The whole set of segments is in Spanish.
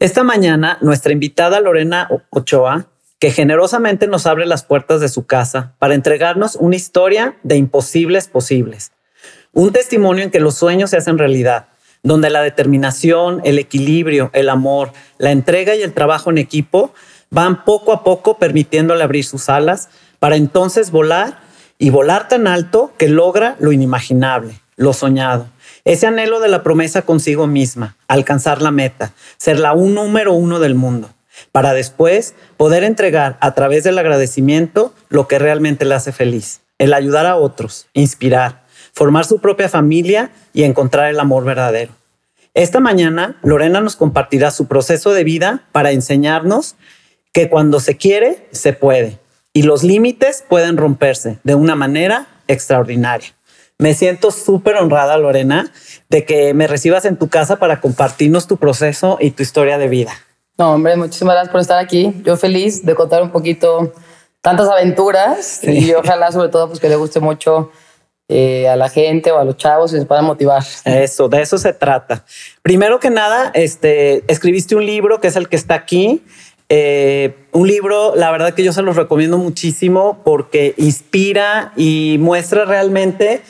Esta mañana, nuestra invitada Lorena Ochoa, que generosamente nos abre las puertas de su casa para entregarnos una historia de imposibles posibles. Un testimonio en que los sueños se hacen realidad, donde la determinación, el equilibrio, el amor, la entrega y el trabajo en equipo van poco a poco permitiéndole abrir sus alas para entonces volar y volar tan alto que logra lo inimaginable, lo soñado. Ese anhelo de la promesa consigo misma, alcanzar la meta, ser la un número uno del mundo, para después poder entregar a través del agradecimiento lo que realmente le hace feliz, el ayudar a otros, inspirar, formar su propia familia y encontrar el amor verdadero. Esta mañana, Lorena nos compartirá su proceso de vida para enseñarnos que cuando se quiere, se puede y los límites pueden romperse de una manera extraordinaria. Me siento súper honrada, Lorena, de que me recibas en tu casa para compartirnos tu proceso y tu historia de vida. No, hombre, muchísimas gracias por estar aquí. Yo feliz de contar un poquito tantas aventuras y ojalá sobre todo pues que le guste mucho eh, a la gente o a los chavos y se puedan motivar. Eso, de eso se trata. Primero que nada, este, escribiste un libro que es el que está aquí. Eh, un libro, la verdad que yo se los recomiendo muchísimo porque inspira y muestra realmente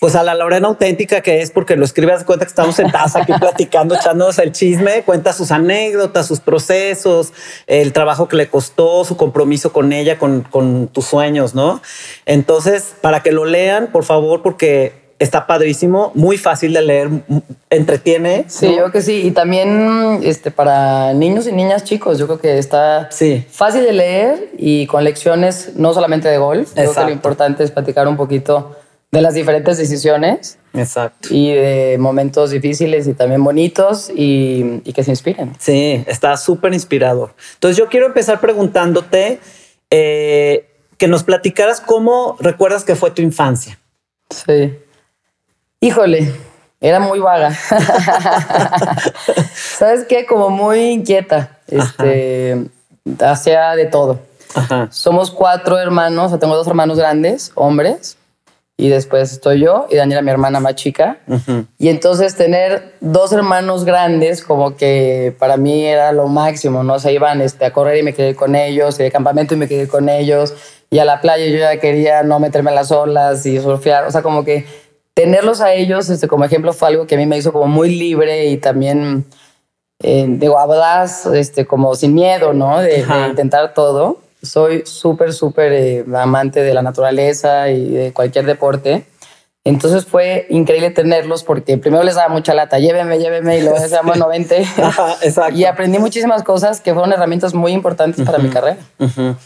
pues a la Lorena auténtica que es porque lo escribe, hace cuenta que estamos sentados aquí platicando, echándonos el chisme, cuenta sus anécdotas, sus procesos, el trabajo que le costó, su compromiso con ella, con, con tus sueños, ¿no? Entonces, para que lo lean, por favor, porque está padrísimo, muy fácil de leer, entretiene. Sí, yo creo que sí. Y también este, para niños y niñas chicos, yo creo que está sí. fácil de leer y con lecciones no solamente de golf. Creo que lo importante es platicar un poquito de las diferentes decisiones. Exacto. Y de momentos difíciles y también bonitos y, que se inspiren. Sí, está súper inspirador. Entonces yo quiero empezar preguntándote eh, que nos platicaras cómo recuerdas que fue tu infancia. Sí. Híjole, era muy vaga. ¿Sabes qué? Como muy inquieta. Este, hacía de todo. Somos cuatro hermanos, o tengo dos hermanos grandes, hombres y después estoy yo y Daniela, mi hermana más chica. Y entonces tener dos hermanos grandes como que para mí era lo máximo, ¿no? se iban este, a correr y me quedé con ellos, y de campamento y me quedé con ellos, y a la playa yo ya quería no meterme en las olas y surfear, o sea, como que tenerlos a ellos este, como ejemplo fue algo que a mí me hizo como muy libre y también, eh, digo, hablas este, como sin miedo, ¿no? de intentar todo soy súper, súper eh, amante de la naturaleza y de cualquier deporte. Entonces fue increíble tenerlos porque primero les daba mucha lata, llévenme, llévenme y luego decían, bueno, vente. exacto. Y aprendí muchísimas cosas que fueron herramientas muy importantes para mi carrera.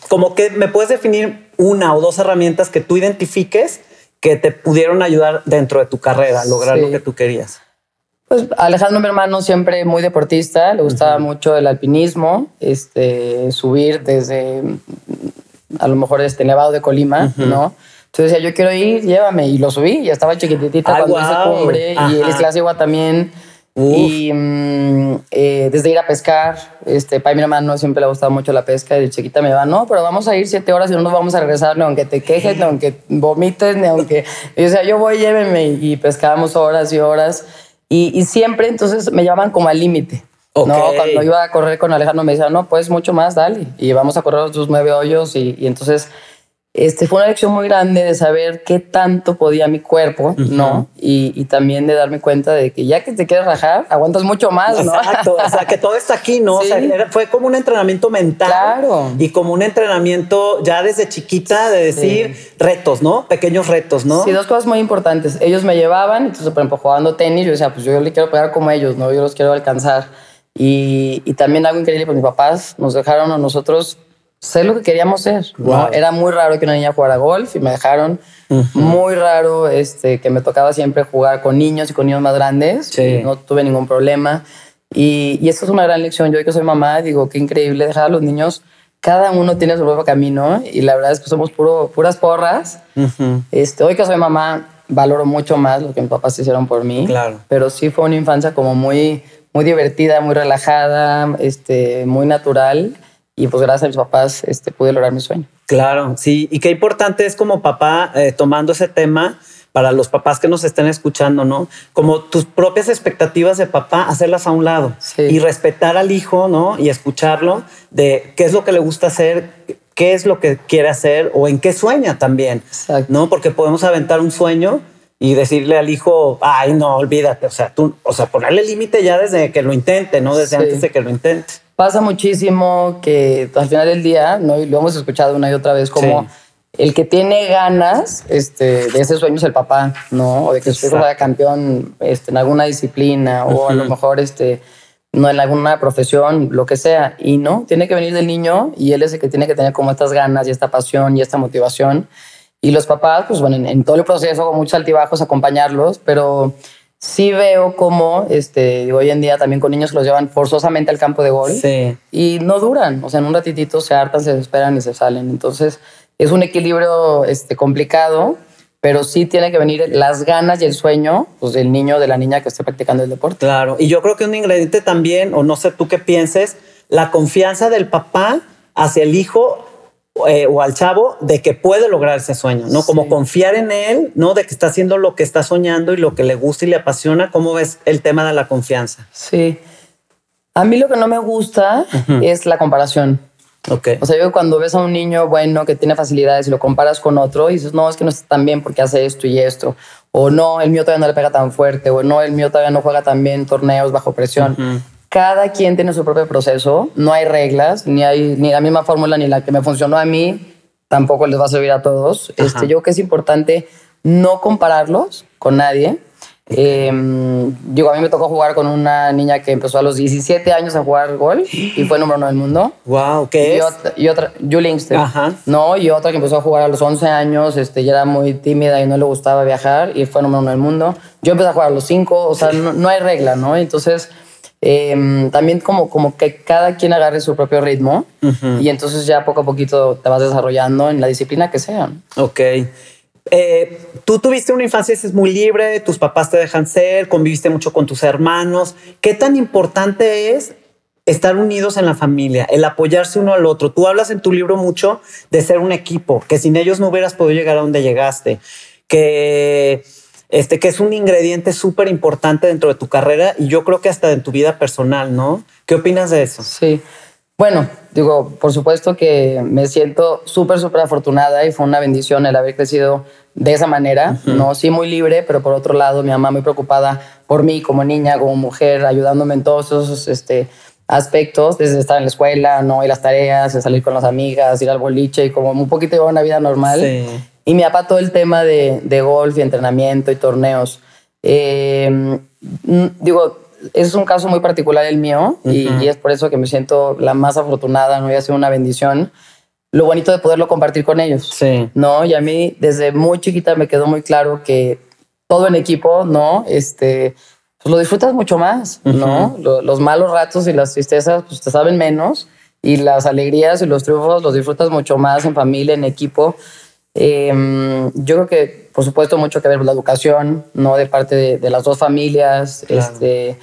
Como que me puedes definir una o dos herramientas que tú identifiques que te pudieron ayudar dentro de tu carrera a lograr lo que tú querías. Pues Alejandro, mi hermano, siempre muy deportista, le gustaba mucho el alpinismo, este, subir desde a lo mejor este Nevado de Colima, ¿no? Entonces decía, yo quiero ir, llévame. Y lo subí, ya estaba chiquitita cuando hice cumbre. Y el clase igual también. Y mm, eh, desde ir a pescar, este, para mi hermano siempre le ha gustado mucho la pesca. Y de chiquita me va, no, pero vamos a ir siete horas y no nos vamos a regresar, ni aunque te quejes, ni aunque vomites, ni aunque. Y o sea, yo voy, llévenme. Y pescábamos horas y horas. Y, siempre entonces me llamaban como al límite. ¿no? Cuando iba a correr con Alejandro me decía, no, pues mucho más, dale. Y vamos a correr los nueve hoyos. Y, entonces este, fue una lección muy grande de saber qué tanto podía mi cuerpo, ¿no? Y, y, también de darme cuenta de que ya que te quieres rajar, aguantas mucho más, ¿no? Exacto, o sea, que todo está aquí, ¿no? O sea, fue como un entrenamiento mental. Claro. Y como un entrenamiento ya desde chiquita de decir retos, ¿no? Pequeños retos, ¿no? Sí, dos cosas muy importantes. Ellos me llevaban, entonces, por ejemplo, jugando tenis, yo decía, pues yo le quiero pegar como ellos, ¿no? Yo los quiero alcanzar. Y, y también algo increíble, pues mis papás nos dejaron a nosotros ser lo que queríamos ser. ¿no? Era muy raro que una niña jugara golf y me dejaron. Muy raro este, que me tocaba siempre jugar con niños y con niños más grandes. no tuve ningún problema. Y, y esto es una gran lección. Yo que soy mamá, digo, qué increíble dejar a los niños. Cada uno tiene su propio camino y la verdad es que somos puro, puras porras. este, hoy que soy mamá, valoro mucho más lo que mis papás hicieron por mí. Claro. Pero sí fue una infancia como muy, muy divertida, muy relajada, este, muy natural y pues gracias a mis papás este, pude lograr mi sueño. Claro, sí, y qué importante es como papá eh, tomando ese tema para los papás que nos estén escuchando, ¿no? Como tus propias expectativas de papá, hacerlas a un lado y respetar al hijo, ¿no? Y escucharlo de qué es lo que le gusta hacer, qué es lo que quiere hacer o en qué sueña también, ¿no? Porque podemos aventar un sueño y decirle al hijo, ay, no, olvídate, o sea, tú, o sea, ponerle límite ya desde que lo intente, no desde antes de que lo intente pasa muchísimo que al final del día, ¿no? y lo hemos escuchado una y otra vez, como el que tiene ganas este, de ese sueño es el papá, ¿no? O de que su hijo sea campeón este, en alguna disciplina o a lo mejor este, no en alguna profesión, lo que sea. Y no, tiene que venir del niño y él es el que tiene que tener como estas ganas y esta pasión y esta motivación. Y los papás, pues bueno, en, en todo el proceso, con muchos altibajos, acompañarlos, pero sí veo como este, hoy en día también con niños que los llevan forzosamente al campo de gol y no duran, o sea, en un ratitito se hartan, se desesperan y se salen. Entonces es un equilibrio este, complicado, pero sí tiene que venir las ganas y el sueño pues, del niño o de la niña que esté practicando el deporte. Claro, y yo creo que un ingrediente también, o no sé tú qué pienses, la confianza del papá hacia el hijo eh, o al chavo de que puede lograr ese sueño, ¿no? Como confiar en él, ¿no? De que está haciendo lo que está soñando y lo que le gusta y le apasiona. ¿Cómo ves el tema de la confianza? Sí. A mí lo que no me gusta es la comparación. Ok. O sea, yo cuando ves a un niño bueno que tiene facilidades y lo comparas con otro y dices, no, es que no está tan bien porque hace esto y esto. O no, el mío todavía no le pega tan fuerte. O no, el mío todavía no juega tan bien torneos bajo presión cada quien tiene su propio proceso, no hay reglas, ni hay ni la misma fórmula ni la que me funcionó a mí, tampoco les va a servir a todos. Este, yo creo que es importante no compararlos con nadie. Em, digo, a mí me tocó jugar con una niña que empezó a los 17 años a jugar golf y fue número uno del mundo. Wow, ¿qué y es? Otra, y otra, Julie Ajá. No, y otra que empezó a jugar a los 11 años, este, ya era muy tímida y no le gustaba viajar y fue número uno del mundo. Yo empecé a jugar a los 5, o sea, no, no hay regla, ¿no? Entonces, Em, también como, como que cada quien agarre su propio ritmo y entonces ya poco a poquito te vas desarrollando en la disciplina que sea. Ok. Eh, tú tuviste una infancia es muy libre, tus papás te dejan ser, conviviste mucho con tus hermanos. ¿Qué tan importante es estar unidos en la familia, el apoyarse uno al otro? Tú hablas en tu libro mucho de ser un equipo, que sin ellos no hubieras podido llegar a donde llegaste, que este, que es un ingrediente súper importante dentro de tu carrera y yo creo que hasta en tu vida personal, ¿no? ¿Qué opinas de eso? Sí. Bueno, digo, por supuesto que me siento súper, súper afortunada y fue una bendición el haber crecido de esa manera, ¿no? Sí, muy libre, pero por otro lado, mi mamá muy preocupada por mí como niña, como mujer, ayudándome en todos esos este, aspectos, desde estar en la escuela, ¿no? Y las tareas, salir con las amigas, ir al boliche y como un poquito llevar una vida normal. Sí. Y mi papá todo el tema de, de golf y entrenamiento y torneos. Eh, digo, es un caso muy particular el mío y, es por eso que me siento la más afortunada, ¿no? Y ha sido una bendición. Lo bonito de poderlo compartir con ellos. Sí. ¿No? Y a mí desde muy chiquita me quedó muy claro que todo en equipo, ¿no? Este, pues lo disfrutas mucho más, ¿no? Los, malos ratos y las tristezas, pues te saben menos y las alegrías y los triunfos los disfrutas mucho más en familia, en equipo. Em, yo creo que, por supuesto, mucho que ver con la educación, ¿no? De parte de, las dos familias, este,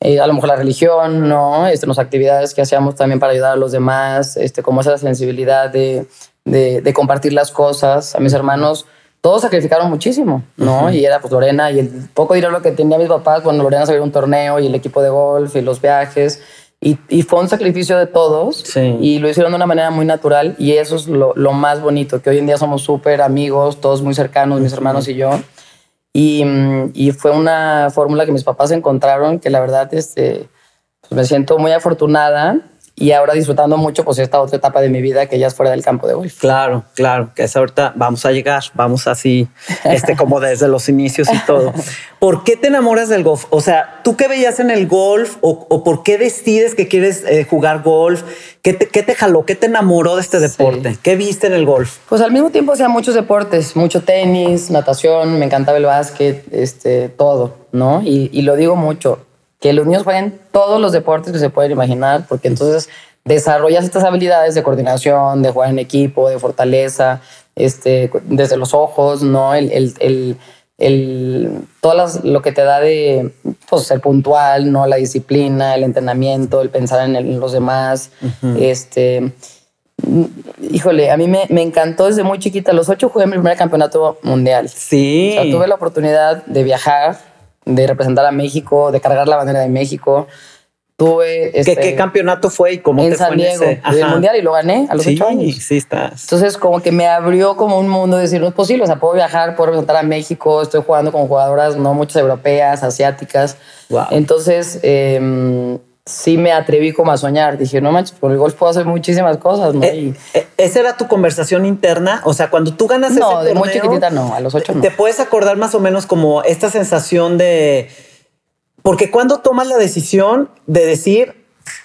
eh, a lo mejor la religión, ¿no? Este, las actividades que hacíamos también para ayudar a los demás, este, como esa sensibilidad de, de, compartir las cosas. A mis hermanos, todos sacrificaron muchísimo, ¿no? Y era pues Lorena y el poco dinero que tenía mis papás, bueno, Lorena sabía un torneo y el equipo de golf y los viajes. Y, fue un sacrificio de todos y lo hicieron de una manera muy natural y eso es lo, lo más bonito, que hoy en día somos súper amigos, todos muy cercanos, mis hermanos y yo. Y, y, fue una fórmula que mis papás encontraron que la verdad este, pues me siento muy afortunada y ahora disfrutando mucho pues esta otra etapa de mi vida que ya es fuera del campo de golf. Claro, claro, que es ahorita vamos a llegar, vamos así, este como desde los inicios y todo. ¿Por qué te enamoras del golf? O sea, ¿tú qué veías en el golf o, por qué decides que quieres eh, jugar golf? ¿Qué te, ¿Qué te, jaló? ¿Qué te enamoró de este deporte? ¿Qué viste en el golf? Pues al mismo tiempo hacía muchos deportes, mucho tenis, natación, me encantaba el básquet, este, todo, ¿no? Y, y lo digo mucho, que los niños jueguen todos los deportes que se pueden imaginar, porque entonces desarrollas estas habilidades de coordinación, de jugar en equipo, de fortaleza, este, desde los ojos, ¿no? El, el, el, el todas lo que te da de pues, ser puntual, ¿no? La disciplina, el entrenamiento, el pensar en, los demás, este híjole, a mí me, me, encantó desde muy chiquita. los ocho jugué mi primer campeonato mundial. Sí. O sea, tuve la oportunidad de viajar de representar a México, de cargar la bandera de México. Tuve ¿Qué, ¿Qué, este, campeonato fue y cómo en te San fue Diego, el mundial y lo gané a los ocho años. Sí, estás. Entonces, como que me abrió como un mundo de decir, no es posible, o sea, puedo viajar, puedo representar a México, estoy jugando con jugadoras, no muchas europeas, asiáticas. Wow. Entonces, eh, sí me atreví como a soñar. Dije, no manches, por el golf puedo hacer muchísimas cosas, ¿no? Eh, eh, ¿Esa era tu conversación interna? O sea, cuando tú ganas no, ese de muy chiquitita no, a los ocho no. ¿Te puedes acordar más o menos como esta sensación de... Porque cuando tomas la decisión de decir,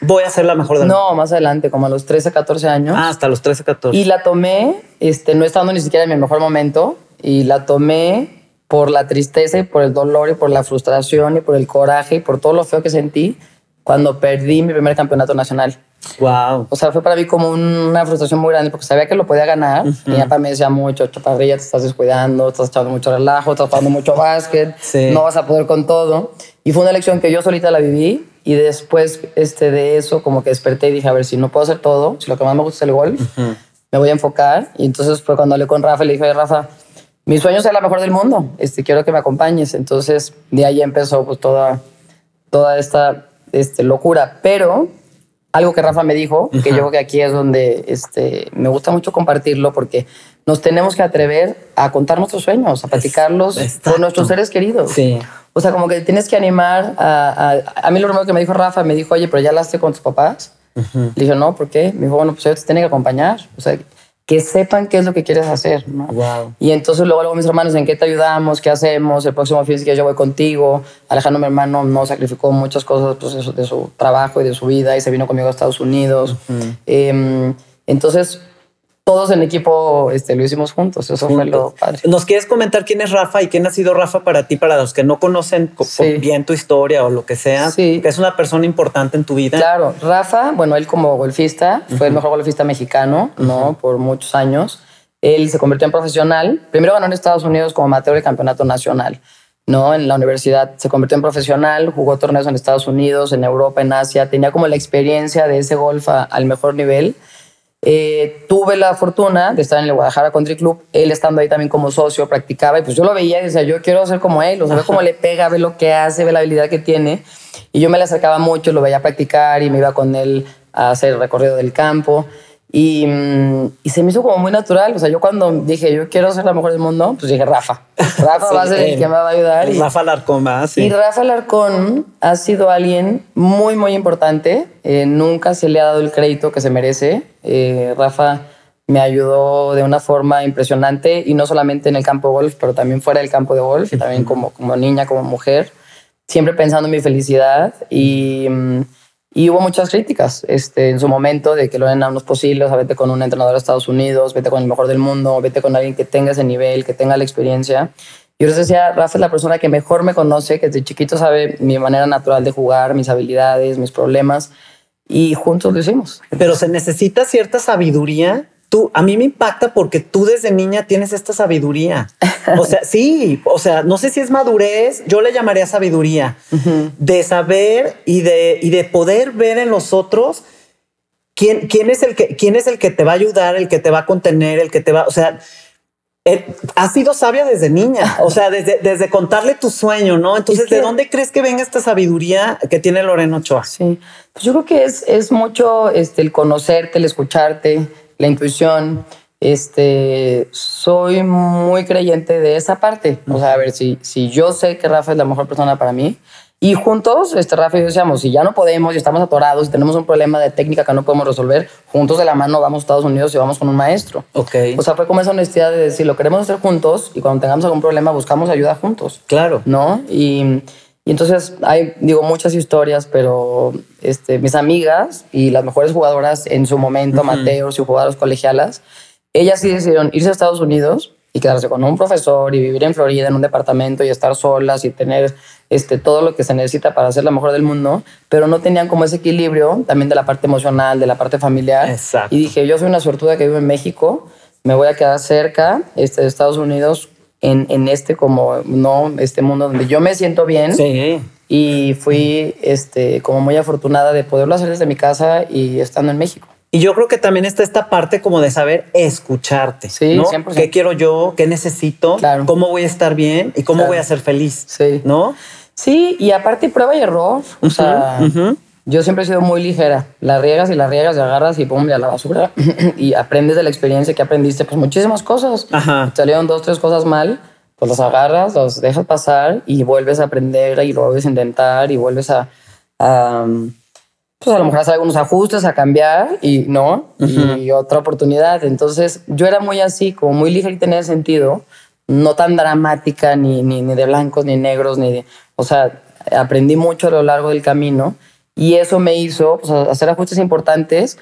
voy a ser la mejor del No, más adelante, como a los 13, 14 años. Ah, hasta los 13, 14. Y la tomé, este, no estando ni siquiera en mi mejor momento, y la tomé por la tristeza y por el dolor y por la frustración y por el coraje y por todo lo feo que sentí cuando perdí mi primer campeonato nacional. Wow. O sea, fue para mí como una frustración muy grande porque sabía que lo podía ganar. Mi papá me decía mucho, chaparrilla, te estás descuidando, estás echando mucho relajo, estás jugando mucho básquet, no vas a poder con todo. Y fue una lección que yo solita la viví y después este, de eso como que desperté y dije, a ver, si no puedo hacer todo, si lo que más me gusta es el golf, me voy a enfocar. Y entonces fue cuando hablé con Rafa y le dije, Rafa, mi sueño es ser la mejor del mundo, este, quiero que me acompañes. Entonces de ahí empezó pues toda, toda esta este, locura, pero algo que Rafa me dijo, que yo creo que aquí es donde este, me gusta mucho compartirlo porque nos tenemos que atrever a contar nuestros sueños, a platicarlos con nuestros seres queridos. Sí. O sea, como que tienes que animar a, a, mí lo primero que me dijo Rafa, me dijo, oye, pero ya hablaste con tus papás. Le dije, no, ¿por qué? Me dijo, bueno, pues ellos te tienen que acompañar. O sea, que sepan qué es lo que quieres hacer. ¿no? Wow. Y entonces luego, luego mis hermanos, ¿en qué te ayudamos? ¿Qué hacemos? El próximo fin que yo voy contigo. Alejandro, mi hermano, no sacrificó muchas cosas pues, de su trabajo y de su vida y se vino conmigo a Estados Unidos. eh, entonces, todos en equipo este, lo hicimos juntos. Eso fue lo padre. ¿Nos quieres comentar quién es Rafa y quién ha sido Rafa para ti, para los que no conocen bien tu historia o lo que sea? Sí. Que es una persona importante en tu vida. Claro, Rafa, bueno, él como golfista fue el mejor golfista mexicano, ¿no? Por muchos años. Él se convirtió en profesional. Primero ganó en Estados Unidos como amateur el campeonato nacional. ¿no? En la universidad se convirtió en profesional, jugó torneos en Estados Unidos, en Europa, en Asia, tenía como la experiencia de ese golf al mejor nivel eh, tuve la fortuna de estar en el Guadalajara Country Club, él estando ahí también como socio, practicaba y pues yo lo veía y decía, yo quiero ser como él, o sea, ve cómo le pega, ve lo que hace, ve la habilidad que tiene. Y yo me le acercaba mucho, lo veía practicar y me iba con él a hacer el recorrido del campo. Y, mm, y, se me hizo como muy natural. O sea, yo cuando dije, yo quiero ser la mejor del mundo, pues dije, Rafa. Rafa va a ser el que me va a ayudar. Y, Rafa Larcón más. Sí. Y Rafa Larcón ha sido alguien muy, muy importante. Eh, nunca se le ha dado el crédito que se merece. Eh, Rafa me ayudó de una forma impresionante y no solamente en el campo de golf, pero también fuera del campo de golf y también como, como niña, como mujer. Siempre pensando en mi felicidad y... Mm, y hubo muchas críticas este, en su momento de que lo eran no es posible, o sea, vete con un entrenador de Estados Unidos, vete con el mejor del mundo, vete con alguien que tenga ese nivel, que tenga la experiencia. Yo les decía, Rafa es la persona que mejor me conoce, que desde chiquito sabe mi manera natural de jugar, mis habilidades, mis problemas, y juntos lo hicimos. Pero se necesita cierta sabiduría tú, a mí me impacta porque tú desde niña tienes esta sabiduría. O sea, sí, o sea, no sé si es madurez, yo le llamaría sabiduría, de saber y de, y de poder ver en los otros quién, quién, es el que, quién es el que te va a ayudar, el que te va a contener, el que te va, o sea, eh, has sido sabia desde niña, o sea, desde, desde contarle tu sueño, ¿no? Entonces, ¿de dónde crees que venga esta sabiduría que tiene Lorena Ochoa? Sí, pues yo creo que es, es mucho este, el conocerte, el escucharte, la intuición. Este, soy muy creyente de esa parte. O sea, a ver, si, si yo sé que Rafa es la mejor persona para mí, y juntos, este, Rafa y yo decíamos, si ya no podemos y estamos atorados y tenemos un problema de técnica que no podemos resolver, juntos de la mano vamos a Estados Unidos y vamos con un maestro. Ok. O sea, fue como esa honestidad de decir, lo queremos hacer juntos y cuando tengamos algún problema buscamos ayuda juntos. Claro. ¿No? Y, y entonces hay, digo, muchas historias, pero este, mis amigas y las mejores jugadoras en su momento, Mateos y jugadoras colegialas, ellas sí decidieron irse a Estados Unidos y quedarse con un profesor y vivir en Florida en un departamento y estar solas y tener este, todo lo que se necesita para ser la mejor del mundo, pero no tenían como ese equilibrio también de la parte emocional, de la parte familiar. Exacto. Y dije, yo soy una suertuda que vivo en México, me voy a quedar cerca este, de Estados Unidos en, en este como, no, este mundo donde yo me siento bien. Sí. Y fui este, como muy afortunada de poderlo hacer desde mi casa y estando en México. Y yo creo que también está esta parte como de saber escucharte. Sí, ¿no? 100%. ¿Qué quiero yo? ¿Qué necesito? Claro. ¿Cómo voy a estar bien? ¿Y cómo Claro. voy a ser feliz? Sí. ¿No? Sí, y aparte prueba y error. O sea. Yo siempre he sido muy ligera. La riegas y la riegas y agarras y pum, y a la basura. y aprendes de la experiencia que aprendiste, pues muchísimas cosas. Ajá. Salieron dos, tres cosas mal, pues los agarras, los dejas pasar y vuelves a aprender y lo vuelves a intentar y vuelves a, a, pues a lo mejor hacer algunos ajustes, a cambiar y no, y otra oportunidad. Entonces yo era muy así, como muy ligerita en ese sentido, no tan dramática ni, ni, ni de blancos ni negros, ni de, o sea, aprendí mucho a lo largo del camino y eso me hizo pues, hacer ajustes importantes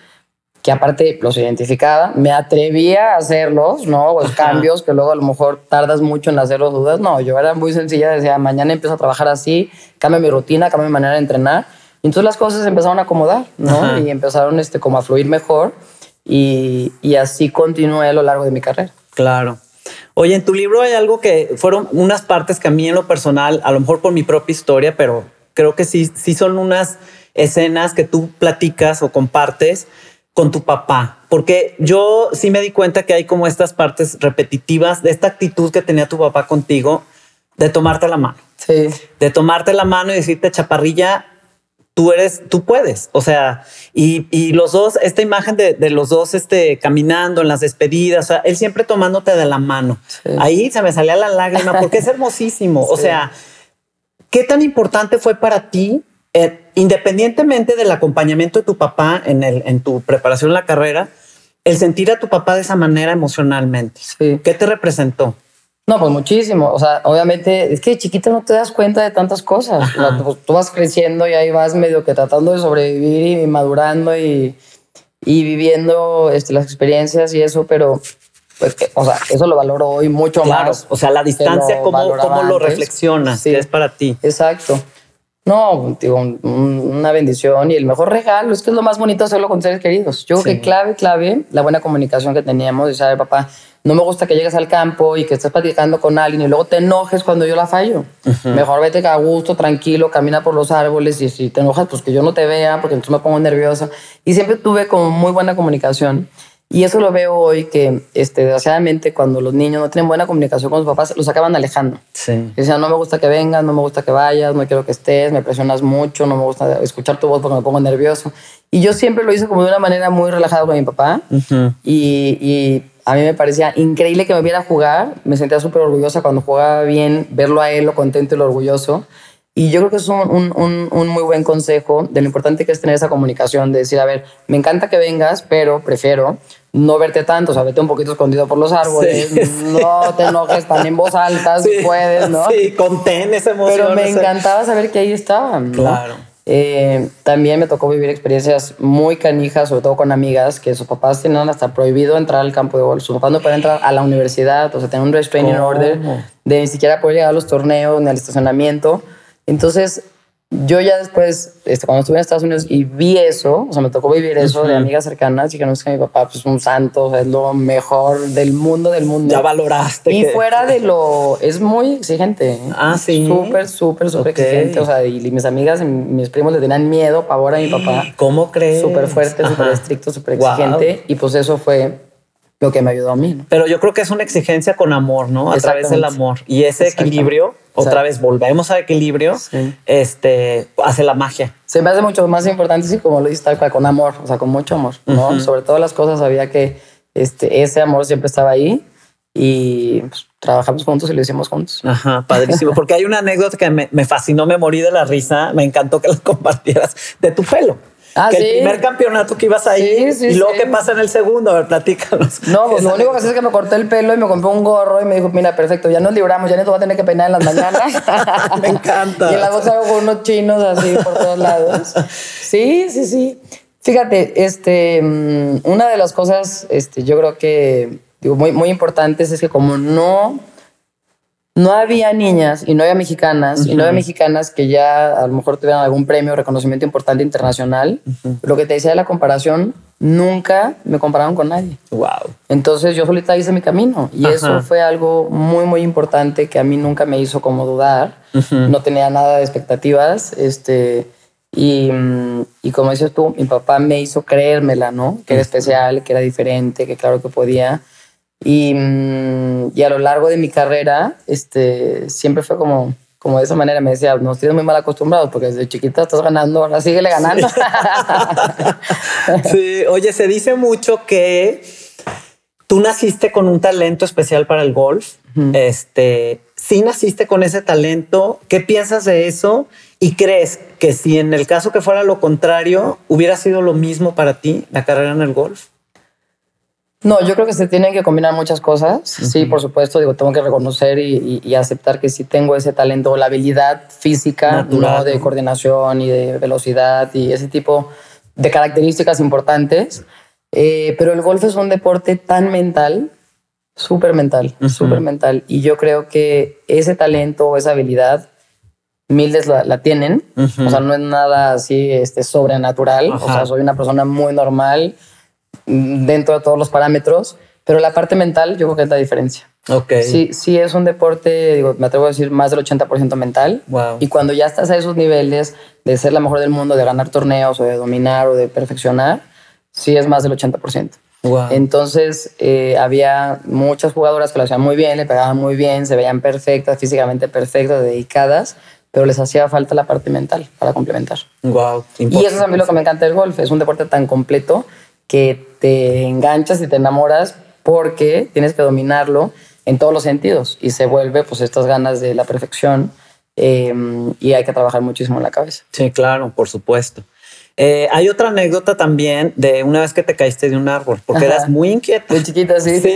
que aparte los identificaba, me atrevía a hacerlos, ¿no? Los cambios que luego a lo mejor tardas mucho en hacer los dudas. No, yo era muy sencilla, decía, mañana empiezo a trabajar así, cambio mi rutina, cambio mi manera de entrenar. Y entonces las cosas empezaron a acomodar, ¿no? Ajá. Y empezaron este, como a fluir mejor y, y así continué a lo largo de mi carrera. Claro. Oye, en tu libro hay algo que fueron unas partes que a mí en lo personal, a lo mejor por mi propia historia, pero creo que sí, sí son unas escenas que tú platicas o compartes con tu papá, porque yo sí me di cuenta que hay como estas partes repetitivas de esta actitud que tenía tu papá contigo de tomarte la mano, Sí. de tomarte la mano y decirte, chaparrilla, tú eres, tú puedes. O sea, y, y los dos, esta imagen de, de los dos este, caminando en las despedidas, o sea, él siempre tomándote de la mano. Sí. Ahí se me salía la lágrima porque es hermosísimo. O Sí. sea, ¿qué tan importante fue para ti, eh, independientemente del acompañamiento de tu papá en, el, en tu preparación en la carrera, el sentir a tu papá de esa manera emocionalmente? Sí. ¿Qué te representó? No, pues muchísimo. O sea, obviamente, es que de chiquito no te das cuenta de tantas cosas. Pues, tú vas creciendo y ahí vas medio que tratando de sobrevivir y madurando y, y viviendo este, las experiencias y eso, pero, pues, que- o sea, eso lo valoro hoy mucho Claro, más. o sea, la distancia, ¿cómo, lo antes. reflexionas? Sí. ¿Qué es para ti? Exacto. No, digo, un- un- una bendición y el mejor regalo es que es lo más bonito hacerlo con seres queridos. Yo creo Sí. que clave, clave, la buena comunicación que teníamos. Y sabe, papá, no me gusta que llegues al campo y que estés platicando con alguien y luego te enojes cuando yo la fallo. Mejor vete a gusto, tranquilo, camina por los árboles y si te enojas, pues que yo no te vea porque entonces me pongo nerviosa. Y siempre tuve como muy buena comunicación. Y eso lo veo hoy que, este, desgraciadamente, cuando los niños no tienen buena comunicación con sus papás, los acaban alejando. Sí. Decían, no me gusta que vengas, no me gusta que vayas, no quiero que estés, me presionas mucho, no me gusta escuchar tu voz porque me pongo nervioso. Y yo siempre lo hice como de una manera muy relajada con mi papá. y, y a mí me parecía increíble que me viera jugar. Me sentía súper orgullosa cuando jugaba bien, verlo a él, lo contento y lo orgulloso. Y yo creo que es un, un, un, muy buen consejo de lo importante que es tener esa comunicación, de decir, a ver, me encanta que vengas, pero prefiero no verte tanto, o sea, vete un poquito escondido por los árboles, Sí. no te enojes tan en voz alta si puedes, ¿no? Sí, contén esa emoción. Pero me encantaba saber que ahí estaban. ¿no? Claro. Eh, también me tocó vivir experiencias muy canijas, sobre todo con amigas, que sus papás tenían hasta prohibido entrar al campo de golf. Sus papás no podían entrar a la universidad, o sea, tenían un restraining order de ni siquiera poder llegar a los torneos ni al estacionamiento. Entonces, yo ya después, este, cuando estuve en Estados Unidos y vi eso, o sea, me tocó vivir eso de amigas cercanas y que no es que mi papá pues, es un santo, o sea, es lo mejor del mundo, del mundo. Ya valoraste. Y que- fuera de lo... Es muy exigente. ¿eh? Ah, sí. Súper, súper, súper exigente. O sea, y, y mis amigas y mis primos le tenían miedo, pavor a mi papá. ¿Cómo crees? Súper fuerte, súper estricto, súper Wow. exigente. Y pues eso fue lo que me ayudó a mí. Pero yo creo que es una exigencia con amor, ¿no? A través del amor. Y ese equilibrio, otra vez volvemos al equilibrio, este, hace la magia. Se me hace mucho más importante, sí, como lo dices, con amor, o sea, con mucho amor, ¿no? Sobre todas las cosas sabía que este, ese amor siempre estaba ahí y pues, trabajamos juntos y lo hicimos juntos. Ajá, padrísimo. Porque hay una anécdota que me, me fascinó, me morí de la risa, me encantó que la compartieras de tu pelo. Ah, que el primer campeonato que ibas ahí y luego qué pasa en el segundo, a ver, platícanos. No, pues lo único que hace es que me corté el pelo y me compré un gorro y me dijo, mira, perfecto, ya nos libramos, ya no te voy a tener que peinar en las mañanas. me encanta. y en la voz hago con unos chinos así por todos lados. Sí, sí, sí. Fíjate, este, mm, una de las cosas, este, yo creo que digo, muy, muy importantes es que como no no había niñas y no había mexicanas y no había mexicanas que ya a lo mejor tuvieran algún premio o reconocimiento importante internacional. Lo que te decía de la comparación, nunca me compararon con nadie. Wow. Entonces yo solita hice mi camino y eso fue algo muy, muy importante que a mí nunca me hizo como dudar. No tenía nada de expectativas. Este, y, y, como dices tú, mi papá me hizo creérmela, ¿no? Que era especial, que era diferente, que claro que podía. Y, mm, y, a lo largo de mi carrera, este, siempre fue como, como de esa manera. Me decía, nos tienes muy mal acostumbrados porque desde chiquita estás ganando, ahora síguele ganando. sí, oye, se dice mucho que tú naciste con un talento especial para el golf. Este, si naciste con ese talento, ¿qué piensas de eso? ¿Y crees que si en el caso que fuera lo contrario, hubiera sido lo mismo para ti la carrera en el golf? No, yo creo que se tienen que combinar muchas cosas. Sí, por supuesto, digo, tengo que reconocer y, aceptar que sí tengo ese talento, la habilidad física, ¿no? de coordinación y de velocidad y ese tipo de características importantes. Eh, pero el golf es un deporte tan mental, súper mental, súper mental. Y yo creo que ese talento o esa habilidad, miles la, tienen. O sea, no es nada así este, sobrenatural. O sea, soy una persona muy normal dentro de todos los parámetros, pero la parte mental yo creo que es la diferencia. Ok. Sí, sí es un deporte, digo, me atrevo a decir, más del 80% mental. Wow. Y cuando ya estás a esos niveles de ser la mejor del mundo, de ganar torneos o de dominar o de perfeccionar, sí es más del 80%. Wow. Entonces eh, había muchas jugadoras que lo hacían muy bien, le pegaban muy bien, se veían perfectas, físicamente perfectas, dedicadas, pero les hacía falta la parte mental para complementar. Wow. Y eso es a mí lo que me encanta del golf, es un deporte tan completo que te enganchas y te enamoras porque tienes que dominarlo en todos los sentidos y se vuelve pues estas ganas de la perfección em, y hay que trabajar muchísimo en la cabeza. Sí, claro, por supuesto. Eh, hay otra anécdota también de una vez que te caíste de un árbol, porque eras muy inquieta. Muy chiquita, sí. Sí.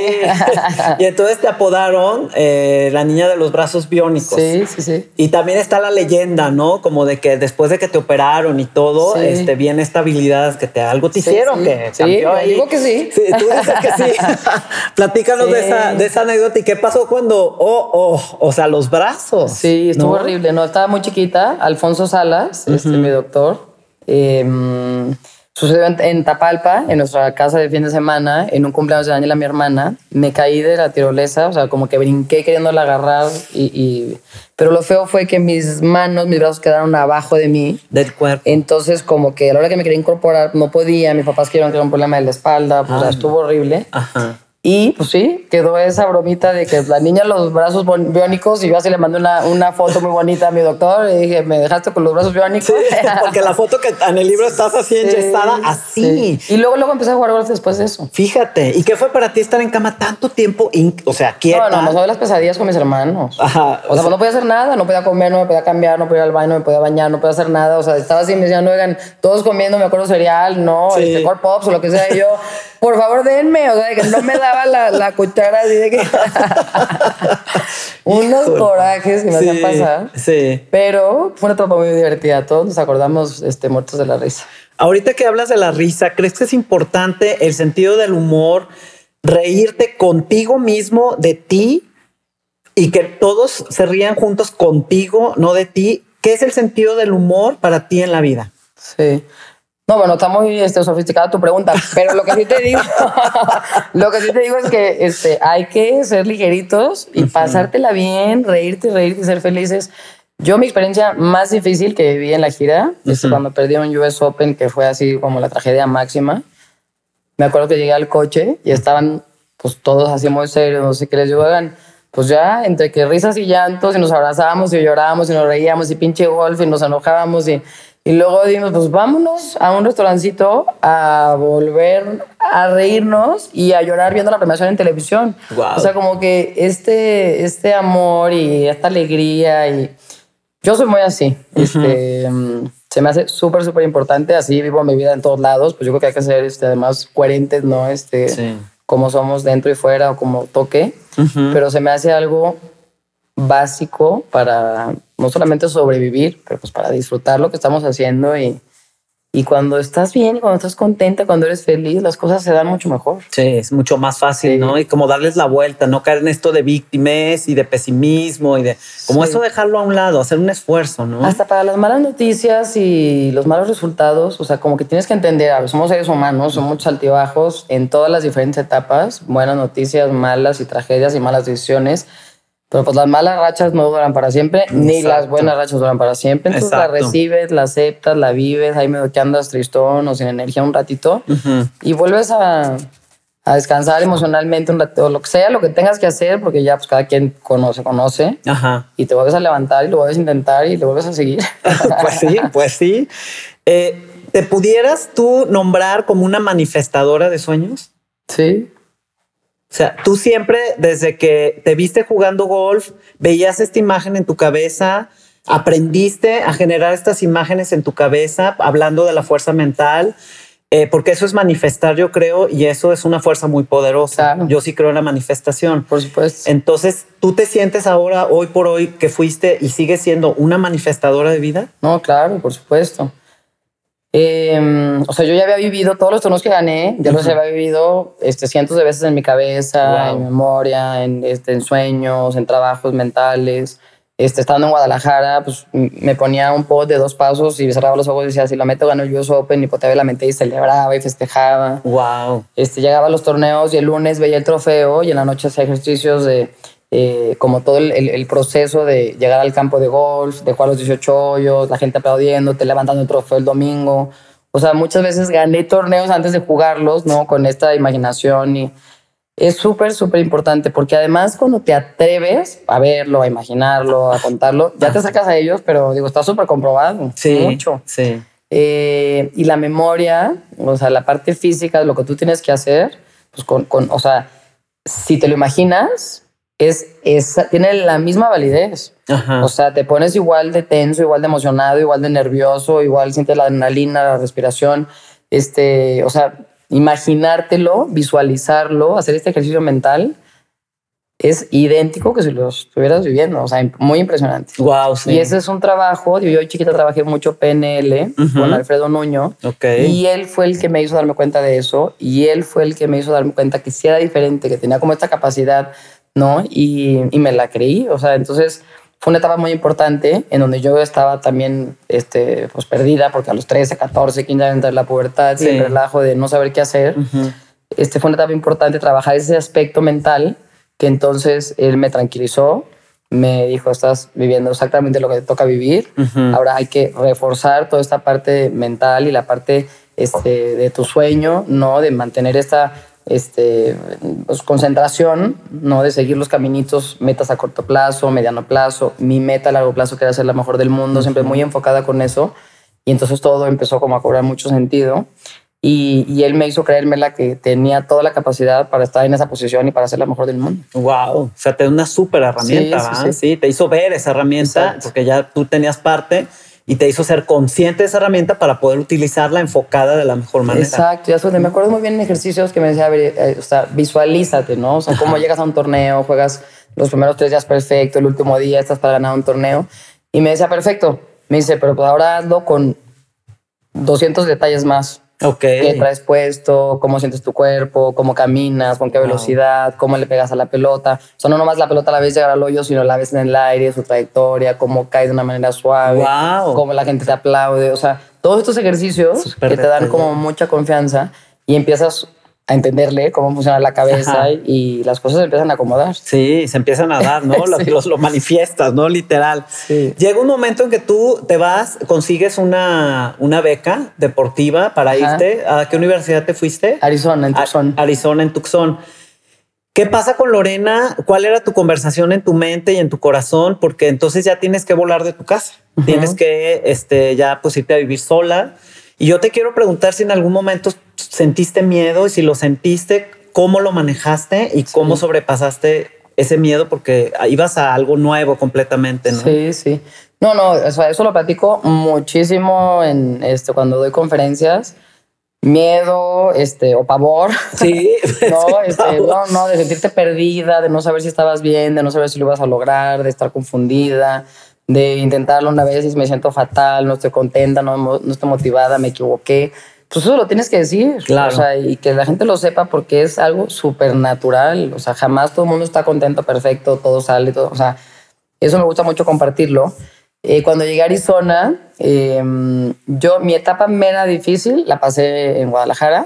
y entonces te apodaron eh, la niña de los brazos biónicos. Sí, sí, sí. Y también está la leyenda, ¿no? Como de que después de que te operaron y todo, este, viene esta habilidad que te algo te hicieron, que sí, digo que sí. Sí, tú dices que sí. Platícanos de, esa, de esa anécdota y qué pasó cuando, oh, oh, o sea, los brazos. Sí, estuvo horrible, ¿no? Estaba muy chiquita. Alfonso Salas, este, mi doctor, Em, sucedió en, Tapalpa, en nuestra casa de fin de semana, en un cumpleaños de Daniela, mi hermana. Me caí de la tirolesa, o sea, como que brinqué queriéndola agarrar. Y, Pero lo feo fue que mis manos, mis brazos quedaron abajo de mí. Del cuerpo. Entonces, como que a la hora que me quería incorporar, no podía. Mis papás querían que era un problema de la espalda, pues estuvo horrible. Ajá. Y pues sí, quedó esa bromita de que la niña los brazos biónicos y yo así le mandé una, una foto muy bonita a mi doctor y dije, me dejaste con los brazos biónicos. porque la foto que en el libro estás así enyesada, así. Y luego luego empecé a jugar golf después de eso. Fíjate, ¿y qué fue para ti estar en cama tanto tiempo? O sea, quieta. No, no, no sabes las pesadillas con mis hermanos. Ajá. O, sea, pues no podía hacer nada, no podía comer, no me podía cambiar, no podía ir al baño, no me podía bañar, no podía hacer nada. O sea, estaba así, me decían, oigan, todos comiendo, me acuerdo cereal, no, este, pops o lo que sea. Y yo, por favor, denme. O sea, que no me daba la, la cuchara así de que. Unos corajes que me hacían pasar. Sí. Pero fue una etapa muy divertida. Todos nos acordamos este, muertos de la risa. Ahorita que hablas de la risa, ¿crees que es importante el sentido del humor, reírte contigo mismo, de ti, y que todos se rían juntos contigo, no de ti? ¿Qué es el sentido del humor para ti en la vida? Sí. No, bueno, está muy este, sofisticada tu pregunta, pero lo que sí te digo, lo que sí te digo es que este, hay que ser ligeritos y pasártela bien, reírte, reírte y ser felices. Yo mi experiencia más difícil que viví en la gira, es cuando perdí un US Open, que fue así como la tragedia máxima, me acuerdo que llegué al coche y estaban pues todos así muy serios, no sé qué les digo, hagan, pues ya, entre que risas y llantos, y nos abrazábamos y llorábamos y nos reíamos y pinche golf y nos enojábamos y, y luego dijimos, pues vámonos a un restaurancito a volver a reírnos y a llorar viendo la premiación en televisión. O sea, como que este, este amor y esta alegría y yo soy muy así. este, se me hace súper, súper importante. Así vivo mi vida en todos lados. Pues yo creo que hay que ser este, además coherentes, ¿no? Este, Como somos dentro y fuera o como toque. Pero se me hace algo básico para no solamente sobrevivir, pero pues para disfrutar lo que estamos haciendo y, y cuando estás bien y cuando estás contenta, cuando eres feliz, las cosas se dan mucho mejor. Sí, es mucho más fácil, ¿no? Y como darles la vuelta, no caer en esto de víctimas y de pesimismo y de como eso dejarlo a un lado, hacer un esfuerzo, ¿no? Hasta para las malas noticias y los malos resultados, o sea, como que tienes que entender, a ver, somos seres humanos, somos muchos altibajos en todas las diferentes etapas, buenas noticias, malas y tragedias y malas decisiones pero pues las malas rachas no duran para siempre, ni las buenas rachas duran para siempre. Entonces la recibes, la aceptas, la vives, ahí medio que andas tristón o sin energía un ratito y vuelves a, a, descansar emocionalmente un ratito, lo que sea, lo que tengas que hacer, porque ya pues cada quien conoce, conoce. Ajá. Y te vuelves a levantar y lo vuelves a intentar y lo vuelves a seguir. pues sí, pues sí. Eh, ¿Te pudieras tú nombrar como una manifestadora de sueños? Sí. O sea, tú siempre, desde que te viste jugando golf, veías esta imagen en tu cabeza, aprendiste a generar estas imágenes en tu cabeza, hablando de la fuerza mental, eh, porque eso es manifestar, yo creo, y eso es una fuerza muy poderosa. Yo sí creo en la manifestación. Por supuesto. Entonces, ¿tú te sientes ahora, hoy por hoy, que fuiste y sigues siendo una manifestadora de vida? No, claro, por supuesto. Em, o sea, yo ya había vivido todos los torneos que gané, ya los había vivido este, cientos de veces en mi cabeza, en memoria, en, este, en sueños, en trabajos mentales. Este, estando en Guadalajara, pues me ponía un post de dos pasos y cerraba los ojos y decía, si la meto, gano el US Open, y poteaba la mente y celebraba y festejaba. Wow. Este, llegaba a los torneos y el lunes veía el trofeo y en la noche hacía ejercicios de eh, como todo el, el, proceso de llegar al campo de golf, de jugar los 18 hoyos, la gente aplaudiendo, te levantando el trofeo el domingo. O sea, muchas veces gané torneos antes de jugarlos, ¿no? Con esta imaginación y es súper, súper importante porque además cuando te atreves a verlo, a imaginarlo, a contarlo, ya te sacas a ellos, pero digo, está súper comprobado. Sí. Mucho. Sí. Eh, y la memoria, o sea, la parte física, lo que tú tienes que hacer, pues con, con o sea, si te lo imaginas, es, tiene la misma validez. O sea, te pones igual de tenso, igual de emocionado, igual de nervioso, igual sientes la adrenalina, la respiración. Este, o sea, imaginártelo, visualizarlo, hacer este ejercicio mental es idéntico que si lo estuvieras viviendo. O sea, muy impresionante. Wow, Y ese es un trabajo. Yo, chiquita trabajé mucho PNL con Alfredo Nuño. Y él fue el que me hizo darme cuenta de eso. Y él fue el que me hizo darme cuenta que sí era diferente, que tenía como esta capacidad ¿no? Y, y, me la creí, o sea, entonces fue una etapa muy importante en donde yo estaba también este, pues perdida porque a los 13, 14, 15 años de la pubertad sí. el relajo de no saber qué hacer. este, fue una etapa importante trabajar ese aspecto mental que entonces él me tranquilizó, me dijo, estás viviendo exactamente lo que te toca vivir, ahora hay que reforzar toda esta parte mental y la parte este, de tu sueño, ¿no? De mantener esta este, pues, concentración, ¿no? De seguir los caminitos, metas a corto plazo, mediano plazo, mi meta a largo plazo que era ser la mejor del mundo, siempre muy enfocada con eso. Y entonces todo empezó como a cobrar mucho sentido. Y, y, él me hizo creerme la que tenía toda la capacidad para estar en esa posición y para ser la mejor del mundo. Wow, o sea, te dio una súper herramienta, sí, sí, te hizo ver esa herramienta porque ya tú tenías parte y te hizo ser consciente de esa herramienta para poder utilizarla enfocada de la mejor manera. Exacto, ya me acuerdo muy bien en ejercicios que me decía, eh, o sea, visualízate, ¿no? O sea, cómo llegas a un torneo, juegas los primeros tres días perfecto, el último día estás para ganar un torneo. Y me decía, perfecto. Me dice, pero pues ahora hazlo con 200 detalles más. Okay. ¿Qué traes puesto? ¿Cómo sientes tu cuerpo? ¿Cómo caminas? ¿Con qué velocidad? ¿Cómo le pegas a la pelota? O sea, no nomás la pelota la ves llegar al hoyo, sino la ves en el aire, su trayectoria, cómo cae de una manera suave, cómo la gente te aplaude. O sea, todos estos ejercicios que te dan como mucha confianza y empiezas a entenderle cómo funciona la cabeza y las cosas se empiezan a acomodar. Sí, se empiezan a dar, ¿no? lo, manifiestas, ¿no? Literal. Llega un momento en que tú te vas, consigues una, una beca deportiva para irte. ¿A qué universidad te fuiste? Arizona, en Tucson. Arizona, en Tucson. ¿Qué pasa con Lorena? ¿Cuál era tu conversación en tu mente y en tu corazón? Porque entonces ya tienes que volar de tu casa. Tienes que este, ya pues irte a vivir sola. Y yo te quiero preguntar si en algún momento sentiste miedo y si lo sentiste, cómo lo manejaste y cómo sobrepasaste ese miedo porque ibas a algo nuevo completamente, ¿no? Sí, sí. No, no, o sea, eso lo platico muchísimo en esto cuando doy conferencias. Miedo, este, o pavor. Sí. no, este, no, no, de sentirte perdida, de no saber si estabas bien, de no saber si lo ibas a lograr, de estar confundida, de intentarlo una vez y me siento fatal, no estoy contenta, no, no estoy motivada, me equivoqué. Pues eso lo tienes que decir. Claro. O sea, y que la gente lo sepa porque es algo súper natural. O sea, jamás todo el mundo está contento, perfecto, todo sale, todo. O sea, eso me gusta mucho compartirlo. Eh, cuando llegué a Arizona, em, yo mi etapa mera difícil la pasé en Guadalajara,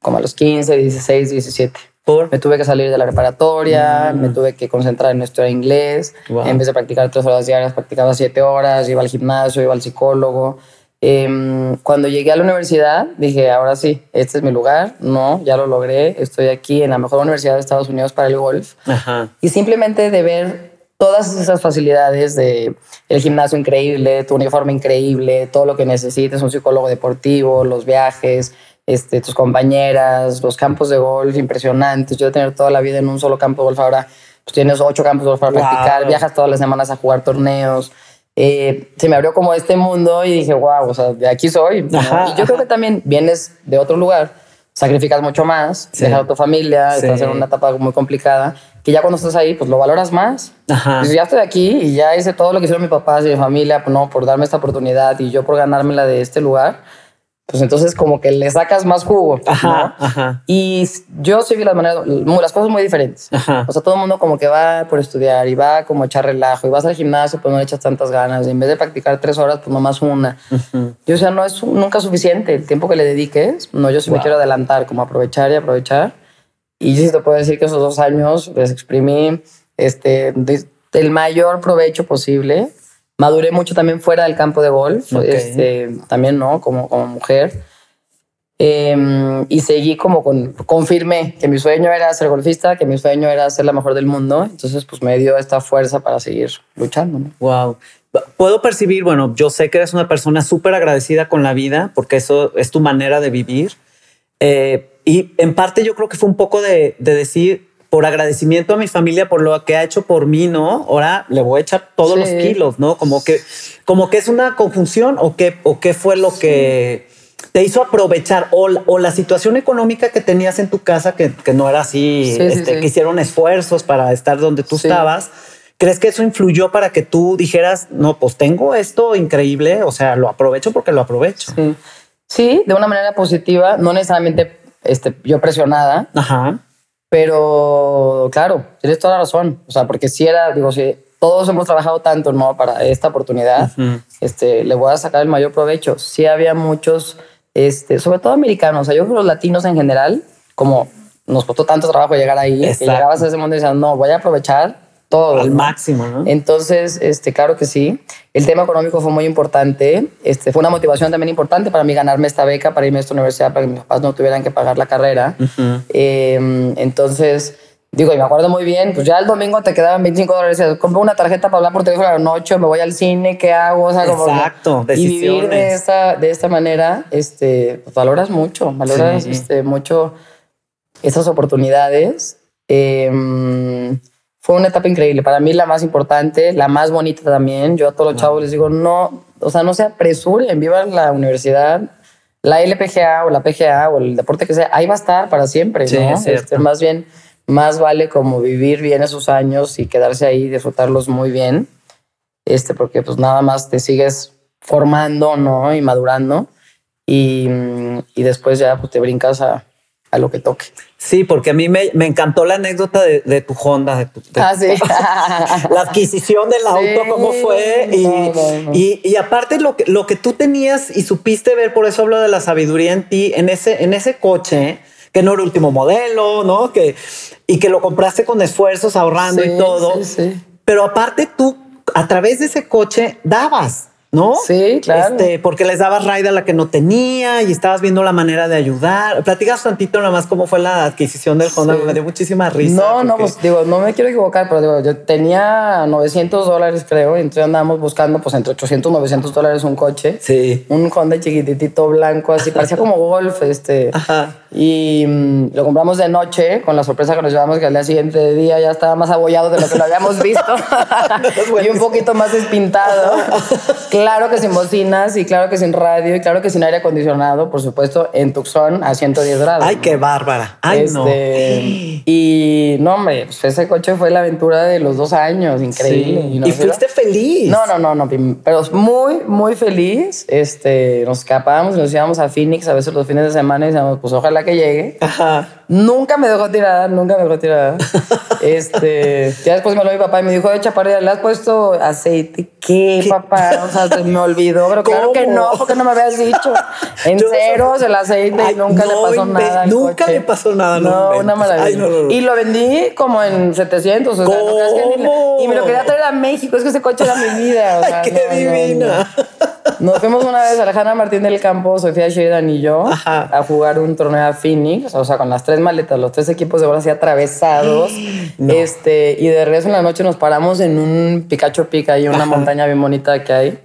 como a los 15, 16, 17. ¿Por? Me tuve que salir de la preparatoria, mm. me tuve que concentrar en estudiar inglés. En vez de practicar tres horas diarias, practicaba siete horas, iba al gimnasio, iba al psicólogo. Em, cuando llegué a la universidad, dije, ahora sí, este es mi lugar. No, ya lo logré. Estoy aquí en la mejor universidad de Estados Unidos para el golf. Ajá. Y simplemente de ver todas esas facilidades de el gimnasio increíble, tu uniforme increíble, todo lo que necesites, un psicólogo deportivo, los viajes, este, tus compañeras, los campos de golf impresionantes. Yo de tener toda la vida en un solo campo de golf ahora, pues tienes ocho campos de golf para practicar, viajas todas las semanas a jugar torneos. Eh, se me abrió como este mundo y dije, wow, o sea, de aquí soy. y yo creo que también vienes de otro lugar, sacrificas mucho más, dejas a tu familia, estás en una etapa muy complicada que ya cuando estás ahí, pues lo valoras más. Ajá. Pues ya estoy aquí y ya hice todo lo que hicieron mis papás y mi familia, pues no, por darme esta oportunidad y yo por ganármela de este lugar. Pues entonces como que le sacas más jugo. Ajá, ajá. Y yo sí vi las maneras, las cosas muy diferentes. Ajá. O sea, todo el mundo como que va por estudiar y va como a echar relajo y vas al gimnasio, pues no le echas tantas ganas. Y en vez de practicar tres horas, pues nomás una. Yo, o sea, no es nunca suficiente el tiempo que le dediques. No, yo sí me quiero adelantar, como aprovechar y aprovechar. Y sí te puedo decir que esos dos años les exprimí este, el mayor provecho posible. Maduré mucho también fuera del campo de golf, este, también, ¿no? Como, como mujer. Em, y seguí como con, confirmé que mi sueño era ser golfista, que mi sueño era ser la mejor del mundo. Entonces, pues me dio esta fuerza para seguir luchando. ¿no? Wow. Puedo percibir, bueno, yo sé que eres una persona súper agradecida con la vida porque eso es tu manera de vivir. Eh, y en parte yo creo que fue un poco de, decir, por agradecimiento a mi familia por lo que ha hecho por mí, ¿no? Ahora le voy a echar todos los kilos, ¿no? Como que, como que es una conjunción o qué, o qué fue lo que te hizo aprovechar o, o, la situación económica que tenías en tu casa, que, que no era así, este, que hicieron esfuerzos para estar donde tú estabas. ¿Crees que eso influyó para que tú dijeras, no, pues tengo esto increíble, o sea, lo aprovecho porque lo aprovecho? Sí, sí de una manera positiva, no necesariamente este, yo presionada. Ajá. Pero claro, tienes toda la razón. O sea, porque si era, digo, si todos hemos trabajado tanto, ¿no? Para esta oportunidad, este, le voy a sacar el mayor provecho. Sí había muchos, este, sobre todo americanos, o sea, yo creo que los latinos en general, como nos costó tanto trabajo llegar ahí, que llegabas a ese mundo y decías, no, voy a aprovechar todo. Al máximo, ¿no? Entonces, este, claro que sí. El tema económico fue muy importante. Este, fue una motivación también importante para mí ganarme esta beca para irme a esta universidad para que mis papás no tuvieran que pagar la carrera. Em, entonces, digo, y me acuerdo muy bien, pues ya el domingo te quedaban 25 dólares. Compro una tarjeta para hablar por teléfono a la noche, me voy al cine, ¿qué hago? O sea, Exacto, Y vivir de esta, de esta manera, este, pues valoras mucho, valoras este, mucho esas oportunidades. Eh, fue una etapa increíble. Para mí la más importante, la más bonita también. Yo a todos los chavos les digo, no, o sea, no se apresuren, vivan la universidad, la LPGA o la PGA o el deporte que sea, ahí va a estar para siempre, ¿no? Este, más bien, más vale como vivir bien esos años y quedarse ahí, disfrutarlos muy bien, este, porque pues nada más te sigues formando, ¿no? Y madurando y, y después ya pues, te brincas a, a lo que toque. Sí, porque a mí me, encantó la anécdota de, tu Honda, de, tu, ah, sí. la adquisición del auto, cómo fue. Y, y, aparte lo que, lo que tú tenías y supiste ver, por eso hablo de la sabiduría en ti, en ese, en ese coche, que no era último modelo, ¿no? Que, y que lo compraste con esfuerzos, ahorrando y todo. Pero aparte tú, a través de ese coche, dabas. ¿No? Sí, claro. Este, porque les dabas ride a la que no tenía y estabas viendo la manera de ayudar. Platicas tantito nada más cómo fue la adquisición del Honda. Me dio muchísima risa. No, no, pues digo, no me quiero equivocar, pero digo, yo tenía 900 dólares, creo, y entonces andábamos buscando, pues entre 800 y 900 dólares un coche. Sí. Un Honda chiquitito blanco, así, parecía como Golf, este. Ajá. Y mm, lo compramos de noche, con la sorpresa que nos llevamos que al día siguiente de día ya estaba más abollado de lo que lo habíamos visto. y un poquito más despintado. claro que sin bocinas, y claro que sin radio, y claro que sin aire acondicionado, por supuesto, en Tucson a 110 grados. Ay, qué bárbara. Ay, no. Este, y no, hombre, pues ese coche fue la aventura de los dos años, increíble. Sí. Y, fuiste feliz. No, no, no, no, pero muy, muy feliz. Este, nos escapábamos y nos íbamos a Phoenix a veces los fines de semana y decíamos, pues ojalá que llegue. Ajá. Nunca me dejó tirada, nunca me dejó tirada. este, ya después me lo vi papá y me dijo, echa para ¿le has puesto aceite? ¿Qué, papá? O sea, me olvidó, pero claro que no, porque no me habías dicho. En ceros el aceite y nunca le pasó nada. Nunca le pasó nada, no. una maravilla. y lo vendí como en 700. O sea, no y me lo quería traer a México. Es que ese coche era mi vida. O sea, ¡Qué divina! Nos fuimos una vez Alejandra Martín del Campo, Sofía Sheridan y yo a jugar un torneo a Phoenix, o sea, con las tres maletas, los tres equipos de bola así atravesados. Este, y de regreso en la noche nos paramos en un Picacho Pica, hay una montaña bien bonita que hay.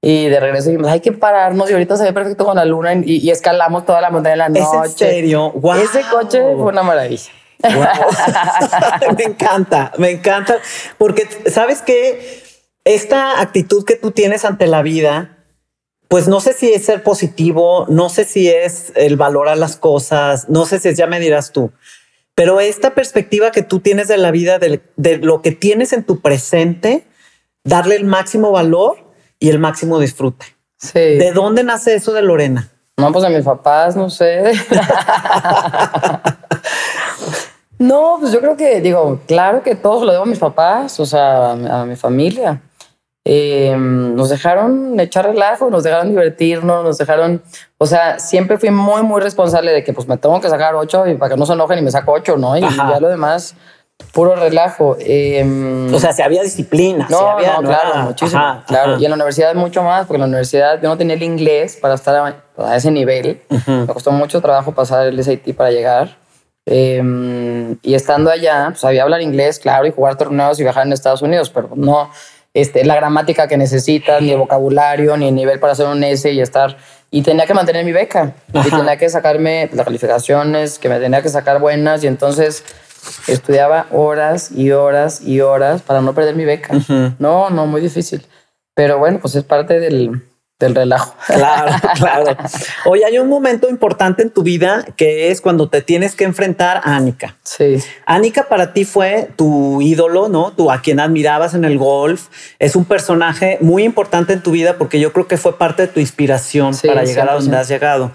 Y de regreso dijimos, hay que pararnos y ahorita se ve perfecto con la luna y, escalamos toda la montaña en la noche. ¿Es en serio? Wow. Ese coche fue una maravilla. me encanta, me encanta. Porque, ¿sabes qué? Esta actitud que tú tienes ante la vida, pues no sé si es ser positivo, no sé si es el valorar las cosas, no sé si es, ya me dirás tú, pero esta perspectiva que tú tienes de la vida, de, lo que tienes en tu presente, darle el máximo valor y el máximo disfrute. Sí. ¿De dónde nace eso de Lorena? No, pues de mis papás, no sé. no, pues yo creo que, digo, claro que todos lo debo a mis papás, o sea, a mi familia. Em, nos dejaron echar relajo, nos dejaron divertirnos, nos dejaron, o sea, siempre fui muy, muy responsable de que pues me tengo que sacar ocho y para que no se enojen y me saco ocho, ¿no? Y ya lo demás, puro relajo. Em, o sea, si había disciplina. No, había, no, claro, muchísimo. claro. Y en la universidad mucho más, porque en la universidad yo no tenía el inglés para estar a, ese nivel. Me costó mucho trabajo pasar el SAT para llegar. Em, y estando allá, pues sabía hablar inglés, claro, y jugar torneos y viajar en Estados Unidos, pero no este, la gramática que necesitas, ni el vocabulario, ni el nivel para hacer un S y estar. Y tenía que mantener mi beca. Y tenía que sacarme las calificaciones, que me tenía que sacar buenas. Y entonces estudiaba horas y horas y horas para no perder mi beca. No, no, muy difícil. Pero bueno, pues es parte del, del relajo. Claro, claro. Hoy hay un momento importante en tu vida que es cuando te tienes que enfrentar a Anika. Sí. Anika para ti fue tu ídolo, ¿no? Tú a quien admirabas en el golf. Es un personaje muy importante en tu vida porque yo creo que fue parte de tu inspiración para llegar a donde has llegado.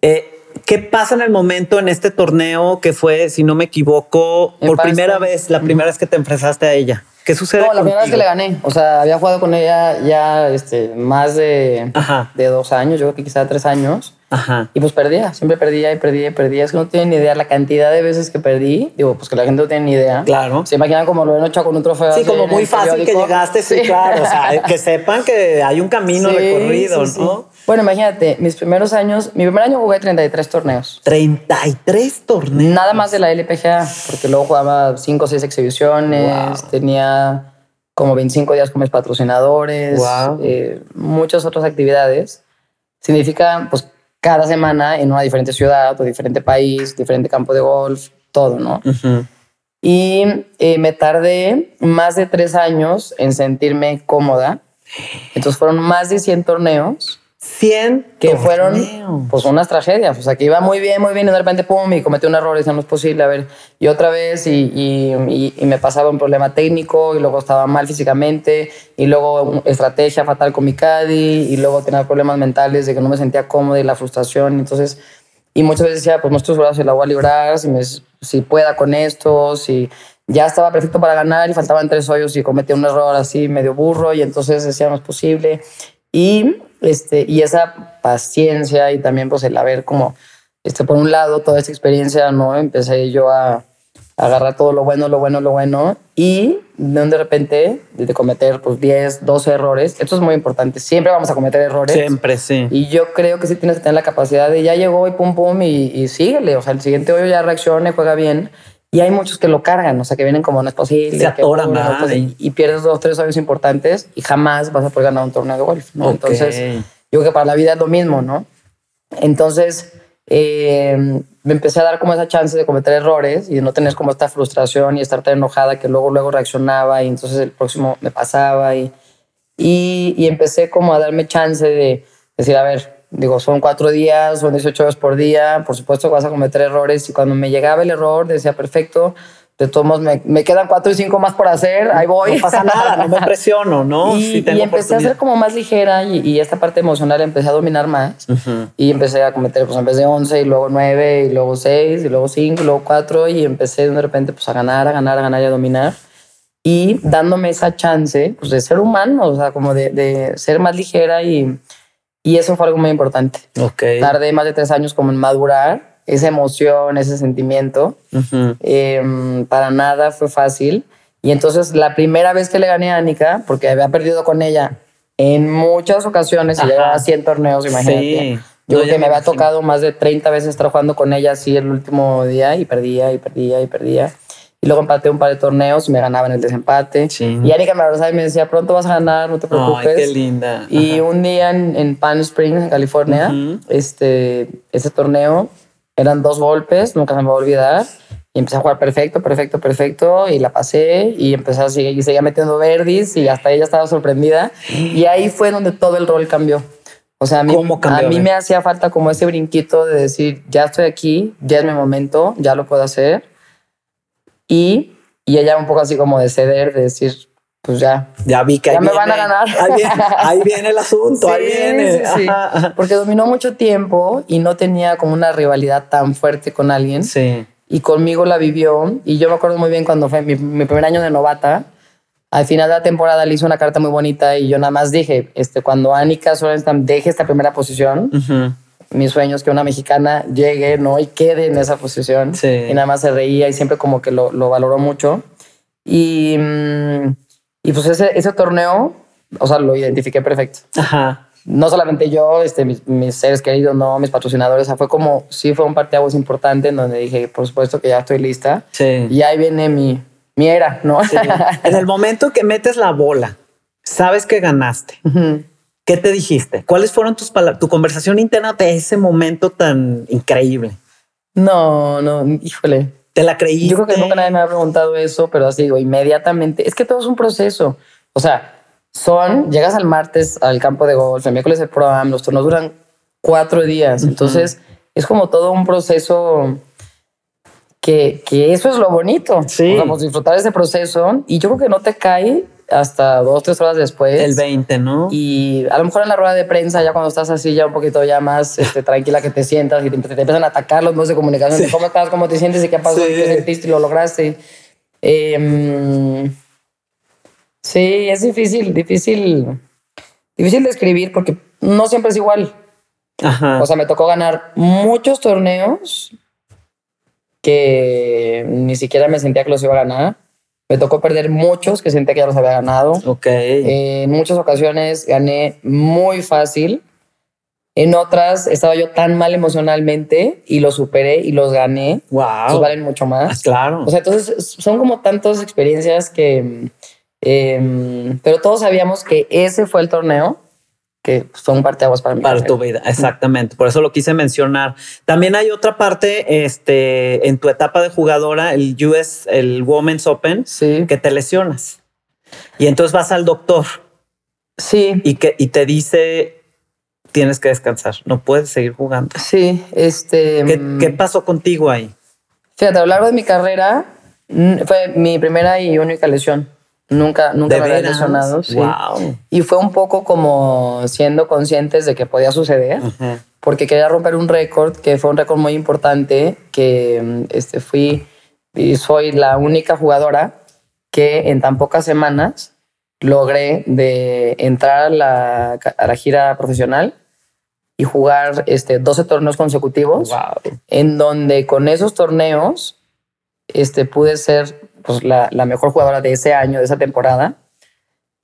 Eh, ¿Qué pasa en el momento en este torneo que fue, si no me equivoco, por primera vez, la primera vez que te enfrentaste a ella? ¿Qué sucede? No, la primera vez que le gané. O sea, había jugado con ella ya este, más de, de dos años, yo creo que quizá tres años. Ajá. Y pues perdía, siempre perdía y perdía y perdía. Es que no tienen ni idea la cantidad de veces que perdí. Digo, pues que la gente no tiene ni idea. Claro. Se imaginan como lo he hecho con un trofeo. Sí, como muy fácil que llegaste, sí, claro. O sea, que sepan que hay un camino recorrido, ¿no? Bueno, imagínate, mis primeros años, mi primer año jugué 33 torneos. 33 torneos. Nada más de la LPGA, porque luego jugaba 5 o 6 exhibiciones, tenía como 25 días con mis patrocinadores, eh, muchas otras actividades. Significa, pues, cada semana en una diferente ciudad o diferente país, diferente campo de golf, todo, ¿no? Y eh, me tardé más de tres años en sentirme cómoda. Entonces fueron más de 100 torneos 100 que fueron pues unas tragedias, o sea, que iba muy bien, muy bien y de repente pum y cometí un error y no es posible, a ver, y otra vez y, y, y, me pasaba un problema técnico y luego estaba mal físicamente y luego estrategia fatal con mi caddy y luego tenía problemas mentales de que no me sentía cómodo y la frustración, entonces y muchas veces decía, pues nuestros brazos se la voy a librar, si, me, si pueda con esto, si ya estaba perfecto para ganar y faltaban tres hoyos y cometí un error así medio burro y entonces decía, no es posible. Y este, y esa paciencia y también pues el haber como, este, por un lado, toda esta experiencia, ¿no? Empecé yo a, agarrar todo lo bueno, lo bueno, lo bueno y de repente de cometer pues 10, 12 errores. Esto es muy importante. Siempre vamos a cometer errores. Siempre, sí. Y yo creo que sí tienes que tener la capacidad de ya llegó y pum, pum y, y síguele. O sea, el siguiente hoyo ya reaccione, juega bien. Y hay muchos que lo cargan, o sea, que vienen como no es posible. Se atoran, y, pierdes dos, tres hoyos importantes y jamás vas a poder ganar un torneo de golf. ¿no? Entonces, yo creo que para la vida es lo mismo, ¿no? Entonces, eh, me empecé a dar como esa chance de cometer errores y de no tener como esta frustración y estar tan enojada que luego, luego reaccionaba y entonces el próximo me pasaba y, y, y empecé como a darme chance de decir, a ver, digo, son cuatro días, son 18 horas por día, por supuesto vas a cometer errores y cuando me llegaba el error decía, perfecto, de todos modos, me, me, quedan cuatro y cinco más por hacer, ahí voy. No pasa nada, no me presiono, ¿no? Y, y empecé a ser como más ligera y, y, esta parte emocional empecé a dominar más. Y empecé a cometer, pues en vez de 11 y luego 9 y luego 6 y luego 5 y luego 4 y empecé de repente pues a ganar, a ganar, a ganar y a dominar. Y dándome esa chance pues de ser humano, o sea, como de, de ser más ligera y, y eso fue algo muy importante. Okay. Tardé más de tres años como en madurar esa emoción, ese sentimiento. eh, para nada fue fácil. Y entonces la primera vez que le gané a Anika, porque había perdido con ella en muchas ocasiones, y llevaba 100 torneos, imagínate. Sí. Yo no, creo que me había imagino. tocado más de 30 veces estar jugando con ella así el último día y perdía y perdía y perdía. Y luego empaté un par de torneos y me ganaba en el desempate. Sí. Y Anika me abrazaba y me decía, pronto vas a ganar, no te preocupes. Ay, qué linda. Ajá. Y un día en, en Palm Springs, en California, uh -huh. este, ese torneo eran dos golpes, nunca se me va a olvidar. Y empecé a jugar perfecto, perfecto, perfecto. Y la pasé y empecé a seguir, y seguía metiendo verdis y hasta ella estaba sorprendida. Y ahí fue donde todo el rol cambió. O sea, a mí, a mí me hacía falta como ese brinquito de decir, ya estoy aquí, ya es mi momento, ya lo puedo hacer. Y, y ella un poco así como de ceder, de decir, pues ya. Ya vi que ya ahí me viene, van a ganar. Ahí viene, ahí viene el asunto, sí, ahí viene. Sí, sí. Porque dominó mucho tiempo y no tenía como una rivalidad tan fuerte con alguien. Sí. Y conmigo la vivió. Y yo me acuerdo muy bien cuando fue mi, mi primer año de novata. Al final de la temporada le hice una carta muy bonita y yo nada más dije, este, cuando Annika Sorenstam deje esta primera posición, uh -huh. Mi sueño es que una mexicana llegue ¿no? y quede en esa posición. Sí. Y nada más se reía y siempre como que lo, lo valoró mucho. Y, mm, y pues ese, ese torneo, o sea, lo identifiqué perfecto. Ajá. No solamente yo, este, mis, mis, seres queridos, no, mis patrocinadores. O sea, fue como, sí fue un parteaguas importante en donde dije, por supuesto que ya estoy lista. Sí. Y ahí viene mi, mi era, ¿no? Sí. en el momento que metes la bola, sabes que ganaste. Uh -huh. ¿Qué te dijiste? ¿Cuáles fueron tus palabras, tu conversación interna de ese momento tan increíble? No, no, híjole. ¿Te la creíste? Yo creo que nunca nadie me ha preguntado eso, pero así digo, inmediatamente. Es que todo es un proceso. O sea, son, llegas al martes al campo de golf, el miércoles el programa, los turnos duran cuatro días. Uh -huh. Entonces, es como todo un proceso que, que eso es lo bonito. Sí. Vamos a disfrutar ese proceso y yo creo que no te cae hasta dos, tres horas después. El 20, ¿no? Y a lo mejor en la rueda de prensa, ya cuando estás así, ya un poquito ya más este, tranquila, que te sientas y te, te, empiezan a atacar los medios de comunicación. Sí. De ¿Cómo estás? ¿Cómo te sientes? ¿Y qué pasó? Sí. ¿Qué sentiste? Y lo lograste. Eh, sí, es difícil, difícil, difícil de escribir porque no siempre es igual. Ajá. O sea, me tocó ganar muchos torneos que ni siquiera me sentía que los iba a ganar. Me tocó perder muchos que sentía que ya los había ganado. Ok. Eh, en muchas ocasiones gané muy fácil. En otras estaba yo tan mal emocionalmente y los superé y los gané. Wow. Pues valen mucho más. Ah, claro. O sea, entonces son como tantas experiencias que. Eh, pero todos sabíamos que ese fue el torneo que son parteaguas para mi Para tu vida, exactamente. Por eso lo quise mencionar. También hay otra parte, este, en tu etapa de jugadora, el US, el Women's Open, sí. que te lesionas. Y entonces vas al doctor. Sí. Y, que, y te dice, tienes que descansar, no puedes seguir jugando. Sí, este... ¿Qué, qué pasó contigo ahí? Fíjate, a lo largo de mi carrera, fue mi primera y única lesión. Nunca, nunca me había lesionado. Sí. Wow. Y fue un poco como siendo conscientes de que podía suceder, uh -huh. porque quería romper un récord, que fue un récord muy importante, que este, fui y soy la única jugadora que en tan pocas semanas logré de entrar a la, a la gira profesional y jugar este, 12 torneos consecutivos, wow. en donde con esos torneos este, pude ser pues, la, la, mejor jugadora de ese año, de esa temporada,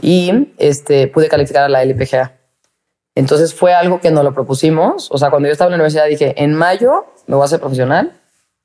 y este, pude calificar a la LPGA. Entonces fue algo que nos lo propusimos. O sea, cuando yo estaba en la universidad dije, en mayo me voy a hacer profesional.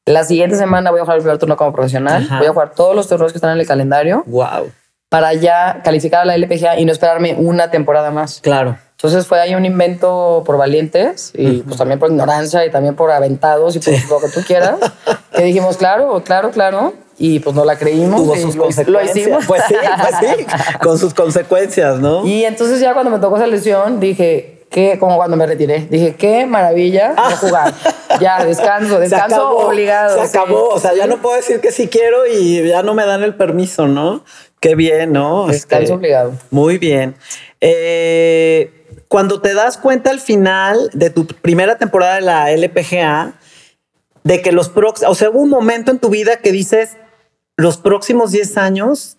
La siguiente semana voy a jugar el primer turno como profesional. Voy a jugar todos los torneos que están en el calendario. Wow. Para ya calificar a la LPGA y no esperarme una temporada más. Claro. Entonces fue ahí un invento por valientes y pues también por ignorancia y también por aventados y por lo que tú quieras. que dijimos, claro, claro, claro. Y pues no la creímos. Tuvo sus consecuencias. Lo hicimos. Pues sí, pues sí, con sus consecuencias, ¿no? Y entonces ya cuando me tocó esa lesión dije, que como cuando me retiré, dije, qué maravilla de jugar. ya, descanso, descanso obligado. Se acabó, o sea, ya no puedo decir que sí quiero y ya no me dan el permiso, ¿no? Qué bien, ¿no? Descanso este, obligado. Muy bien. Eh, cuando te das cuenta al final de tu primera temporada de la LPGA, de que los próximos, o sea, hubo un momento en tu vida que dices, los próximos 10 años,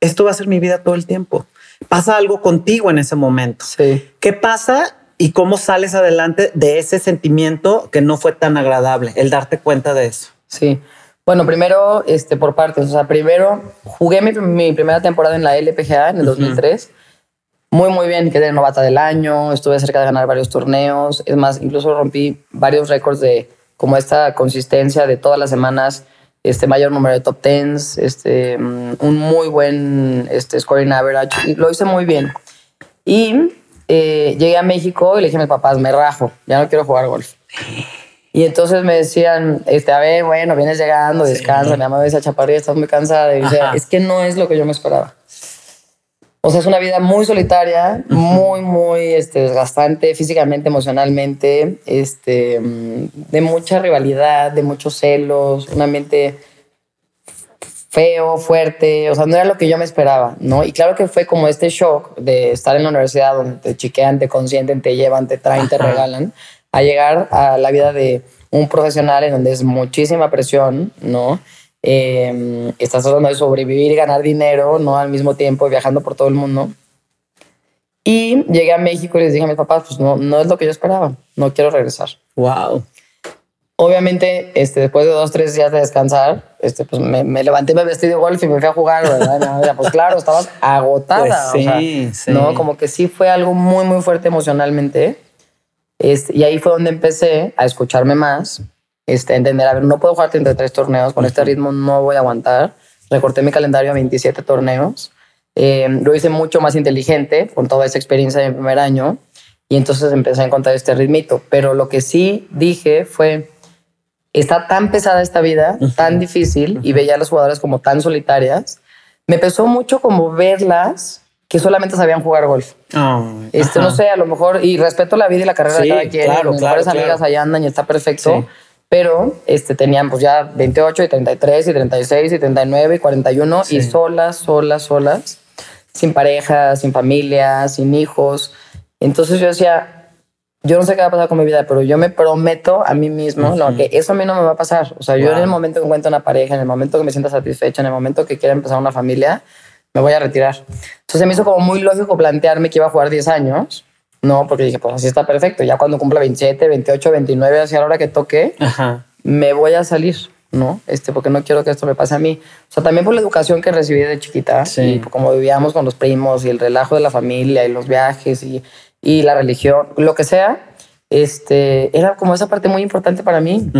esto va a ser mi vida todo el tiempo. Pasa algo contigo en ese momento. Sí. ¿Qué pasa y cómo sales adelante de ese sentimiento que no fue tan agradable, el darte cuenta de eso? Sí. Bueno, primero, este, por partes. O sea, primero jugué mi, primera temporada en la LPGA en el 2003 muy, muy bien. Quedé novata del año, estuve cerca de ganar varios torneos. Es más, incluso rompí varios récords de como esta consistencia de todas las semanas, este mayor número de top tens, este, mm, un muy buen este, scoring average. Y lo hice muy bien. Y eh, llegué a México y le dije a mis papás, me rajo, ya no quiero jugar golf. Y entonces me decían, este, a ver, bueno, vienes llegando, descansa, mi mamá me dice, chaparrilla, estás muy cansada. Y es que no es lo que yo me esperaba. O sea, es una vida muy solitaria, muy, muy este, desgastante físicamente, emocionalmente, este, de mucha rivalidad, de muchos celos, un ambiente feo, fuerte, o sea, no era lo que yo me esperaba, ¿no? Y claro que fue como este shock de estar en la universidad donde te chiquean, te consienten, te llevan, te traen, te regalan, a llegar a la vida de un profesional en donde es muchísima presión, ¿no? Eh, estás tratando de sobrevivir y ganar dinero, ¿no? Al mismo tiempo viajando por todo el mundo. Y llegué a México y les dije a mis papás, pues no, no es lo que yo esperaba, no quiero regresar. Wow. Obviamente, este, después de dos, tres días de descansar, este, pues me, me levanté, me vestí de golf y me fui a jugar, pues claro, estabas agotada. Pues sí, sí. No, como que sí fue algo muy, muy fuerte emocionalmente. Este, y ahí fue donde empecé a escucharme más, este, entender, a ver, no puedo jugar 33 torneos, con este ritmo no voy a aguantar. Recorté mi calendario a 27 torneos. Eh, lo hice mucho más inteligente con toda esa experiencia de mi primer año y entonces empecé a encontrar este ritmito. Pero lo que sí dije fue, está tan pesada esta vida, tan difícil y veía a las jugadoras como tan solitarias. Me pesó mucho como verlas que solamente sabían jugar golf. este, no sé, a lo mejor, y respeto la vida y la carrera de cada quien. Claro, mis mejores amigas allá andan y está perfecto pero este, tenían pues ya 28 y 33 y 36 y 39 y 41 y solas, solas, solas, sin pareja, sin familia, sin hijos. Entonces yo decía, yo no sé qué va a pasar con mi vida, pero yo me prometo a mí mismo que eso a mí no me va a pasar. O sea, yo en el momento que encuentro una pareja, en el momento que me sienta satisfecha, en el momento que quiera empezar una familia, me voy a retirar. Entonces me hizo como muy lógico plantearme que iba a jugar 10 años no, porque dije, pues así está perfecto. Ya cuando cumpla 27, 28, 29, hacia la hora que toque, me voy a salir, ¿no? Este, porque no quiero que esto me pase a mí. O sea, también por la educación que recibí de chiquita y como vivíamos con los primos y el relajo de la familia y los viajes y, y la religión, lo que sea, este, era como esa parte muy importante para mí.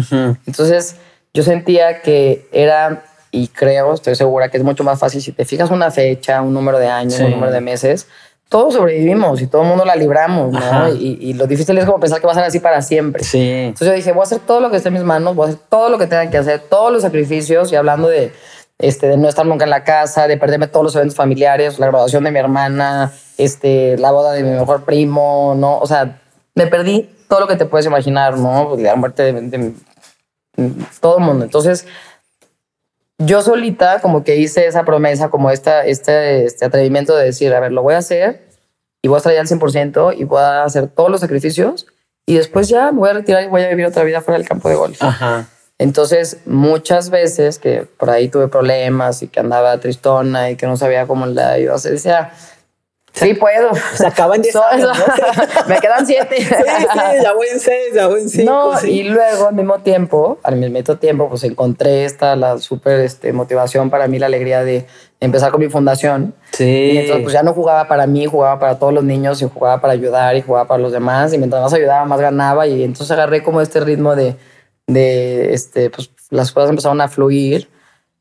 Entonces, yo sentía que era y creo, estoy segura que es mucho más fácil si te fijas una fecha, un número de años, un número de meses, todos sobrevivimos y todo el mundo la libramos, ¿no? Y, lo difícil es como pensar que va a ser así para siempre. Sí. Entonces yo dije, voy a hacer todo lo que esté en mis manos, voy a hacer todo lo que tenga que hacer, todos los sacrificios y hablando de, este, de no estar nunca en la casa, de perderme todos los eventos familiares, la graduación de mi hermana, este, la boda de mi mejor primo, ¿no? O sea, me perdí todo lo que te puedes imaginar, ¿no? La muerte de, de todo el mundo. Entonces yo solita como que hice esa promesa, como esta, este, este atrevimiento de decir, a ver, lo voy a hacer y voy a estar ya al 100% y voy a hacer todos los sacrificios y después ya me voy a retirar y voy a vivir otra vida fuera del campo de golf. Entonces, muchas veces que por ahí tuve problemas y que andaba tristona y que no sabía cómo la iba a hacer, decía, Sí, puedo. Se acaban 10 años. Me quedan 7. Sí, sí, ya voy en 6, ya voy en 5. No, y luego al mismo tiempo, al mismo tiempo, pues encontré esta, la súper este, motivación para mí, la alegría de empezar con mi fundación. Sí. Y entonces, pues ya no jugaba para mí, jugaba para todos los niños y jugaba para ayudar y jugaba para los demás. Y mientras más ayudaba, más ganaba. Y entonces agarré como este ritmo de, de este, pues las cosas empezaron a fluir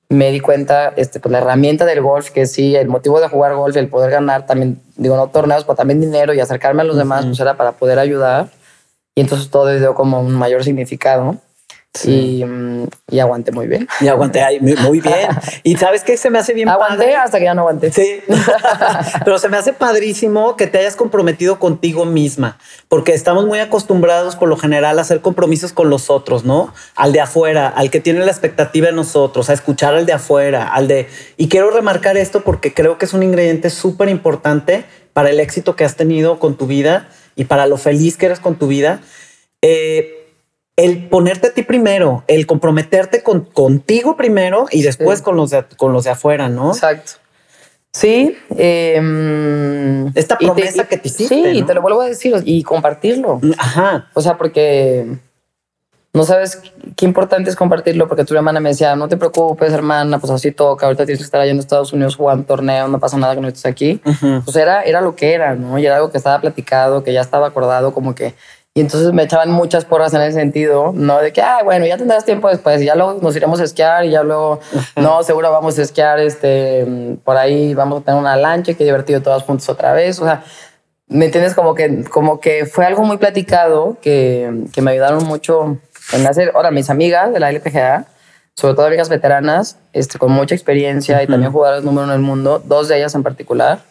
me di cuenta, este, pues la herramienta del golf, que sí, el motivo de jugar golf, el poder ganar también, digo, no torneos, pero también dinero y acercarme a los demás, pues era para poder ayudar. Y entonces todo dio como un mayor significado. Y, mm, y, aguanté muy bien. Y aguanté muy bien. y sabes que se me hace bien Aguanté hasta que ya no aguanté. Sí. Pero se me hace padrísimo que te hayas comprometido contigo misma, porque estamos muy acostumbrados por lo general a hacer compromisos con los otros, ¿no? Al de afuera, al que tiene la expectativa de nosotros, a escuchar al de afuera, al de... Y quiero remarcar esto porque creo que es un ingrediente súper importante para el éxito que has tenido con tu vida y para lo feliz que eres con tu vida. Eh, el ponerte a ti primero, el comprometerte con, contigo primero y después con, los de, con los de afuera, ¿no? Exacto. Sí. Em, Esta promesa que te hiciste. Sí, y te lo vuelvo a decir y compartirlo. Ajá. O sea, porque no sabes qué importante es compartirlo, porque tu hermana me decía, no te preocupes, hermana, pues así toca, ahorita tienes que estar allá en Estados Unidos jugando torneo, no pasa nada que no estés aquí. Pues era, era lo que era, ¿no? Y era algo que estaba platicado, que ya estaba acordado, como que y entonces me echaban muchas porras en ese sentido, ¿no? De que, ah, bueno, ya tendrás tiempo después, y ya luego nos iremos a esquiar y ya luego, no, seguro vamos a esquiar, este, por ahí vamos a tener una lancha qué divertido todos juntos otra vez. O sea, ¿me entiendes? Como que, como que fue algo muy platicado que, que me ayudaron mucho en hacer. Ahora, mis amigas de la LPGA, sobre todo amigas veteranas, este, con mucha experiencia y también jugadoras número uno del mundo, dos de ellas en particular,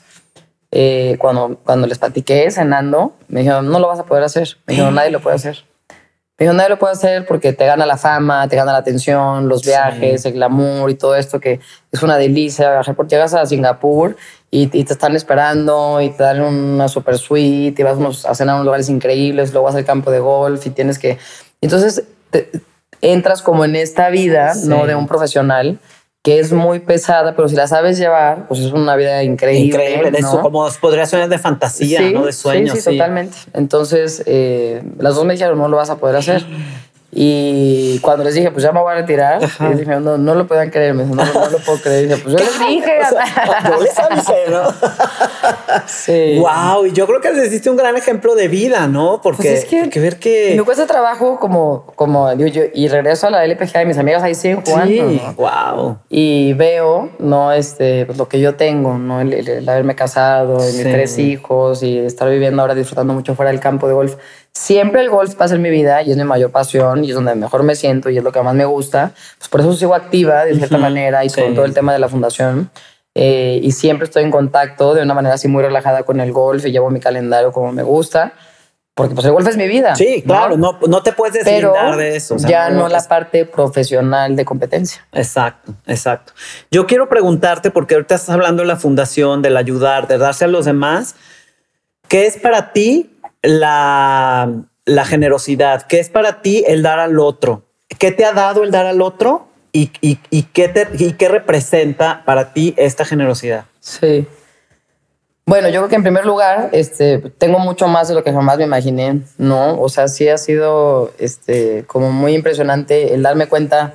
eh, cuando, cuando les platiqué cenando, me dijeron, no lo vas a poder hacer. Me dijeron, nadie lo puede hacer. Me dijeron, nadie lo puede hacer porque te gana la fama, te gana la atención, los viajes, el glamour y todo esto que es una delicia viajar. Porque llegas a Singapur y, te están esperando y te dan una super suite y vas a cenar a unos lugares increíbles, luego vas al campo de golf y tienes que... Entonces entras como en esta vida, ¿no? De un profesional que es muy pesada, pero si la sabes llevar, pues es una vida increíble. Increíble, eso como podría ser de fantasía, ¿no? De sueños. Sí, sí, totalmente. Entonces, eh, las dos me dijeron, no lo vas a poder hacer. Y cuando les dije, pues ya me voy a retirar, y dije, no, no lo puedan creer. Me dijo, no, no, lo puedo creer. Y dije, pues yo les dije. yo les avisé, ¿no? sí. Wow, y yo creo que les diste un gran ejemplo de vida, ¿no? Porque pues es que, ver que. Me cuesta trabajo como, como digo yo, y regreso a la LPGA y mis amigas ahí siguen jugando. Sí, wow. Y veo, ¿no? Este, pues lo que yo tengo, ¿no? El, haberme casado, mis tres hijos y estar viviendo ahora disfrutando mucho fuera del campo de golf siempre el golf pasa en mi vida y es mi mayor pasión y es donde mejor me siento y es lo que más me gusta. Pues por eso sigo activa de cierta manera y con todo el tema de la fundación. Eh, y siempre estoy en contacto de una manera así muy relajada con el golf y llevo mi calendario como me gusta. Porque pues el golf es mi vida. Sí, claro, no, no, te puedes deslindar de eso. ya no, la parte profesional de competencia. Exacto, exacto. Yo quiero preguntarte, porque ahorita estás hablando de la fundación, del ayudar, de darse a los demás. ¿Qué es para ti la, la generosidad? ¿Qué es para ti el dar al otro? ¿Qué te ha dado el dar al otro? ¿Y, y, y, qué, te, y qué representa para ti esta generosidad? Sí. Bueno, yo creo que en primer lugar, este, tengo mucho más de lo que jamás me imaginé, ¿no? O sea, sí ha sido este, como muy impresionante el darme cuenta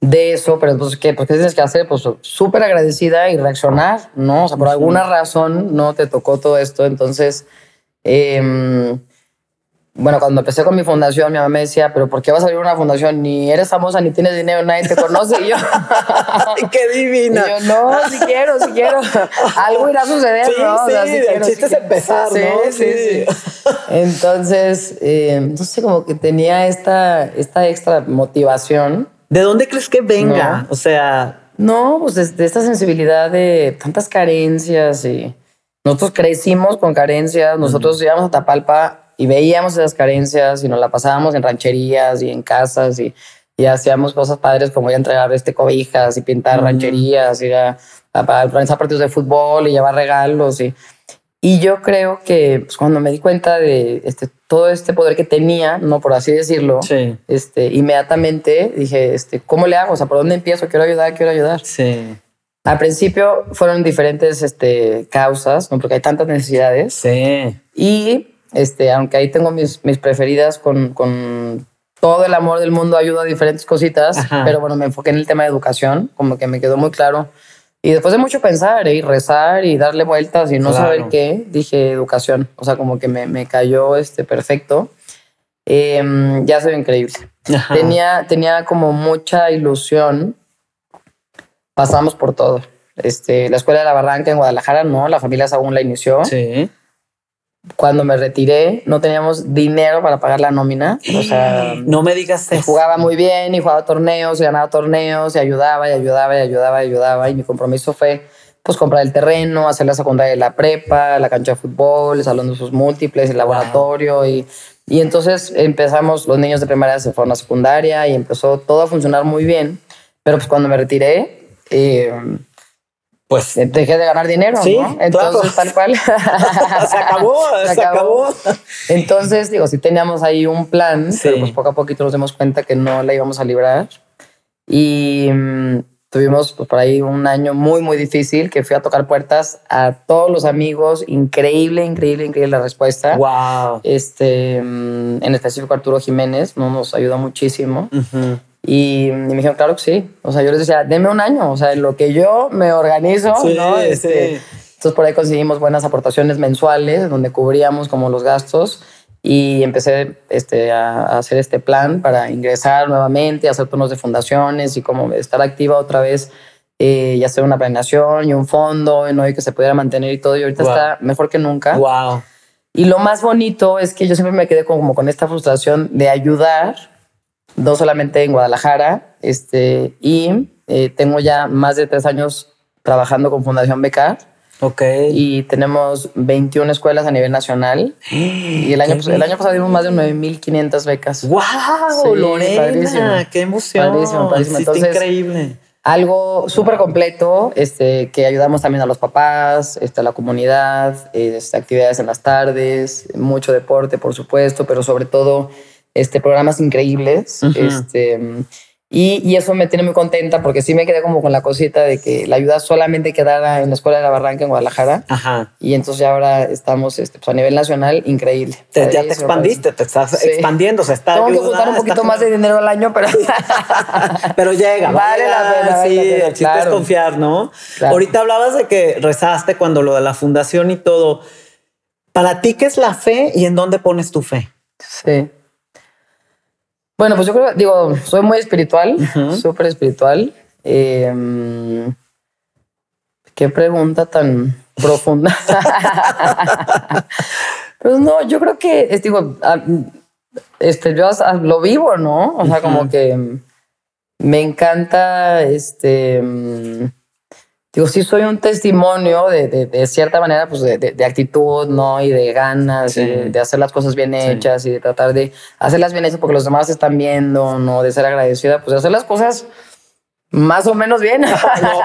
de eso, pero pues, ¿qué? Pues, ¿qué tienes que hacer? Pues súper agradecida y reaccionar, ¿no? O sea, por alguna razón no te tocó todo esto, entonces Em, bueno, cuando empecé con mi fundación, mi mamá me decía, pero ¿por qué vas a abrir una fundación? Ni eres famosa, ni tienes dinero, nadie te conoce. Y yo, ¡qué divina! Y yo, no, si quiero, si quiero. Algo irá a suceder, ¿no? Sí, sí, el chiste es empezar, sí, ¿no? Sí, sí, Entonces, eh, entonces como que tenía esta, esta extra motivación. ¿De dónde crees que venga? O sea... No, pues de esta sensibilidad de tantas carencias y nosotros crecimos con carencias, nosotros íbamos a Tapalpa y veíamos esas carencias y nos la pasábamos en rancherías y en casas y, y hacíamos cosas padres como ir a entregar este, cobijas y pintar rancherías, ir a, organizar partidos de fútbol y llevar regalos. Y, y yo creo que pues, cuando me di cuenta de este, todo este poder que tenía, no por así decirlo, este, inmediatamente dije, este, ¿cómo le hago? O sea, ¿por dónde empiezo? Quiero ayudar, quiero ayudar. Sí. Al principio fueron diferentes este, causas, ¿no? porque hay tantas necesidades. Sí. Y este, aunque ahí tengo mis, mis preferidas con, con todo el amor del mundo, ayuda a diferentes cositas, pero bueno, me enfoqué en el tema de educación, como que me quedó muy claro. Y después de mucho pensar y rezar y darle vueltas y no saber qué, dije educación. O sea, como que me, me cayó este perfecto. Em, ya se ve increíble. Tenía, tenía como mucha ilusión. Pasamos por todo. Este, la escuela de la Barranca en Guadalajara, no, la familia aún la inició. Sí. Cuando me retiré, no teníamos dinero para pagar la nómina. O sea, no me digas eso. Jugaba muy bien y jugaba torneos y ganaba torneos y ayudaba y ayudaba y ayudaba y ayudaba. Y mi compromiso fue pues comprar el terreno, hacer la secundaria de la prepa, la cancha de fútbol, el salón de sus múltiples, el laboratorio y y entonces empezamos, los niños de primaria se fueron a secundaria y empezó todo a funcionar muy bien. Pero pues cuando me retiré, eh, pues dejé de ganar dinero, sí, ¿no? Entonces, tal cual. se acabó, se, acabó. Entonces, digo, sí teníamos ahí un plan, pero pues poco a poquito nos dimos cuenta que no la íbamos a librar. Y mm, tuvimos pues, por ahí un año muy, muy difícil que fui a tocar puertas a todos los amigos. Increíble, increíble, increíble la respuesta. Wow. Este, mm, en específico Arturo Jiménez, ¿no? nos ayudó muchísimo. Y, me dijeron, claro que sí. O sea, yo les decía, deme un año. O sea, en lo que yo me organizo, ¿no? Este, Entonces por ahí conseguimos buenas aportaciones mensuales donde cubríamos como los gastos y empecé este, a, hacer este plan para ingresar nuevamente, hacer turnos de fundaciones y como estar activa otra vez eh, y hacer una planeación y un fondo ¿no? y que se pudiera mantener y todo. Y ahorita está mejor que nunca. Wow. Y lo más bonito es que yo siempre me quedé como, con esta frustración de ayudar, no solamente en Guadalajara, este, y eh, tengo ya más de tres años trabajando con Fundación Becar Ok. Y tenemos 21 escuelas a nivel nacional. Y el año, el año pasado dimos más de 9.500 becas. ¡Wow! Lorena, ¡Qué emoción! Padrísimo, padrísimo. Entonces, increíble. Algo súper completo, este, que ayudamos también a los papás, este, a la comunidad, este, actividades en las tardes, mucho deporte, por supuesto, pero sobre todo este, programas increíbles. este, y, eso me tiene muy contenta porque sí me quedé como con la cosita de que la ayuda solamente quedara en la Escuela de la Barranca en Guadalajara. Ajá. Y entonces ya ahora estamos este, pues a nivel nacional, increíble. ya te expandiste, te estás expandiendo. se está Tengo que juntar un poquito más de dinero al año, pero... pero llega. Vale, la pena. Sí, el chiste es confiar, ¿no? Ahorita hablabas de que rezaste cuando lo de la fundación y todo. ¿Para ti qué es la fe y en dónde pones tu fe? Sí. Bueno, pues yo creo, digo, soy muy espiritual, súper espiritual. Em, qué pregunta tan profunda. pues no, yo creo que, digo, este, yo lo vivo, ¿no? O sea, como que me encanta, este, digo, sí soy un testimonio de, de, cierta manera, pues de, de, actitud, ¿no? Y de ganas, de, hacer las cosas bien hechas y de tratar de hacerlas bien hechas porque los demás están viendo, ¿no? De ser agradecida, pues de hacer las cosas más o menos bien. no,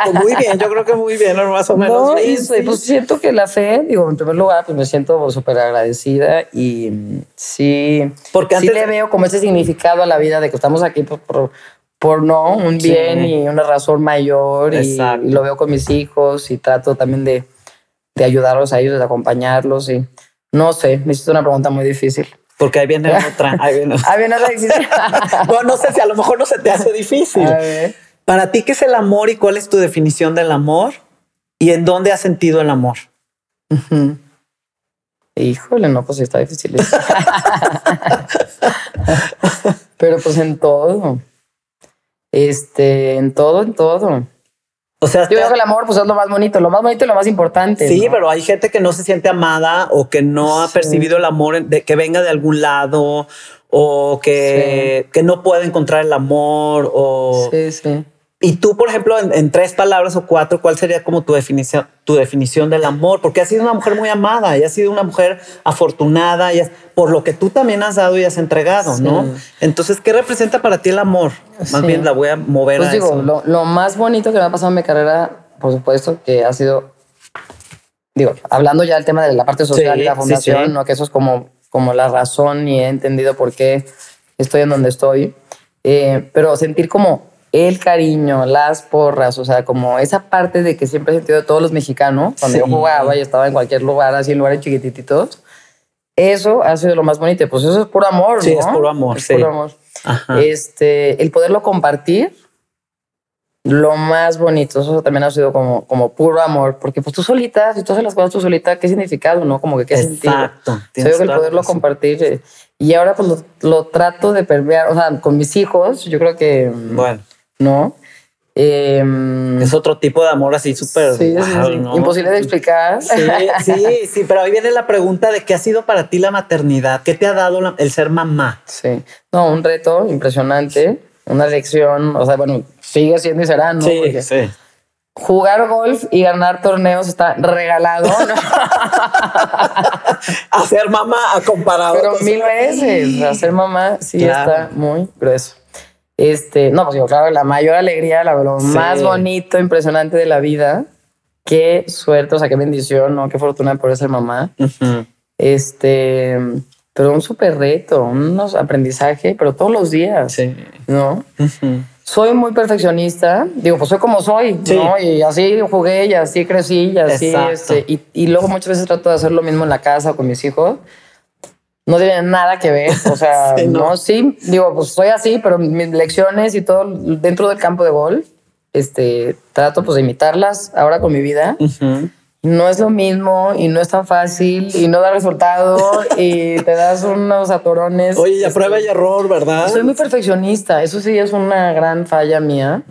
pues muy bien, yo creo que muy bien, más o menos bien. Sí. Pues siento que la fe, digo, en primer lugar, pues me siento súper agradecida y sí, porque sí le veo como ese significado a la vida de que estamos aquí por por no un bien y una razón mayor y, lo veo con mis hijos y trato también de, de ayudarlos a ellos, de acompañarlos y no sé, me hiciste una pregunta muy difícil. Porque ahí viene otra. Ahí viene, ahí viene otra difícil. bueno, no sé si a lo mejor no se te hace difícil. Para ti, ¿qué es el amor y cuál es tu definición del amor? ¿Y en dónde has sentido el amor? Híjole, no, pues está difícil. Pero pues en todo. Este, en todo, en todo. O sea, yo creo que el amor pues es lo más bonito, lo más bonito y lo más importante. Sí, pero hay gente que no se siente amada o que no ha percibido el amor de, que venga de algún lado o que, que no puede encontrar el amor o... Sí, sí. Y tú, por ejemplo, en, tres palabras o cuatro, ¿cuál sería como tu definición, tu definición del amor? Porque has sido una mujer muy amada y has sido una mujer afortunada y por lo que tú también has dado y has entregado, ¿no? Entonces, ¿qué representa para ti el amor? Más bien la voy a mover pues a digo, Lo, lo, más bonito que me ha pasado en mi carrera, por supuesto, que ha sido, digo, hablando ya del tema de la parte social y la fundación, ¿no? Que eso es como, como la razón y he entendido por qué estoy en donde estoy. Eh, pero sentir como el cariño, las porras, o sea, como esa parte de que siempre he sentido de todos los mexicanos, cuando yo jugaba y estaba en cualquier lugar, así en lugares chiquititos, eso ha sido lo más bonito. Pues eso es puro amor, sí, es puro amor, es puro amor. Este, el poderlo compartir, lo más bonito, eso también ha sido como, como puro amor, porque pues tú solita, si tú haces las cosas tú solita, ¿qué significado, no? Como que qué Exacto. sentido. que el poderlo compartir eh, y ahora pues lo, lo, trato de permear, o sea, con mis hijos, yo creo que... Bueno. ¿No? Em, es otro tipo de amor así súper sí, imposible de explicar. Sí, sí, sí, pero ahí viene la pregunta de qué ha sido para ti la maternidad, qué te ha dado el ser mamá. Sí, no, un reto impresionante, una lección, o sea, bueno, sigue siendo y será, ¿no? Sí, sí. Jugar golf y ganar torneos está regalado. hacer mamá ha comparado. Pero mil veces. Hacer mamá sí está muy grueso. Este, no, pues digo, claro, la mayor alegría, lo más bonito, impresionante de la vida. Qué suerte, o sea, qué bendición, ¿no? Qué fortuna por ser mamá. Este, pero un súper reto, unos aprendizaje, pero todos los días, sí. ¿no? Soy muy perfeccionista, digo, pues soy como soy, ¿no? Y así jugué, y así crecí, y así, este, y, y luego muchas veces trato de hacer lo mismo en la casa o con mis hijos no tiene nada que ver. O sea, no. sí, digo, pues soy así, pero mis lecciones y todo dentro del campo de golf, este, trato pues de imitarlas ahora con mi vida. No es lo mismo y no es tan fácil y no da resultado y te das unos atorones. Oye, ya prueba y error, ¿verdad? Soy muy perfeccionista. Eso sí es una gran falla mía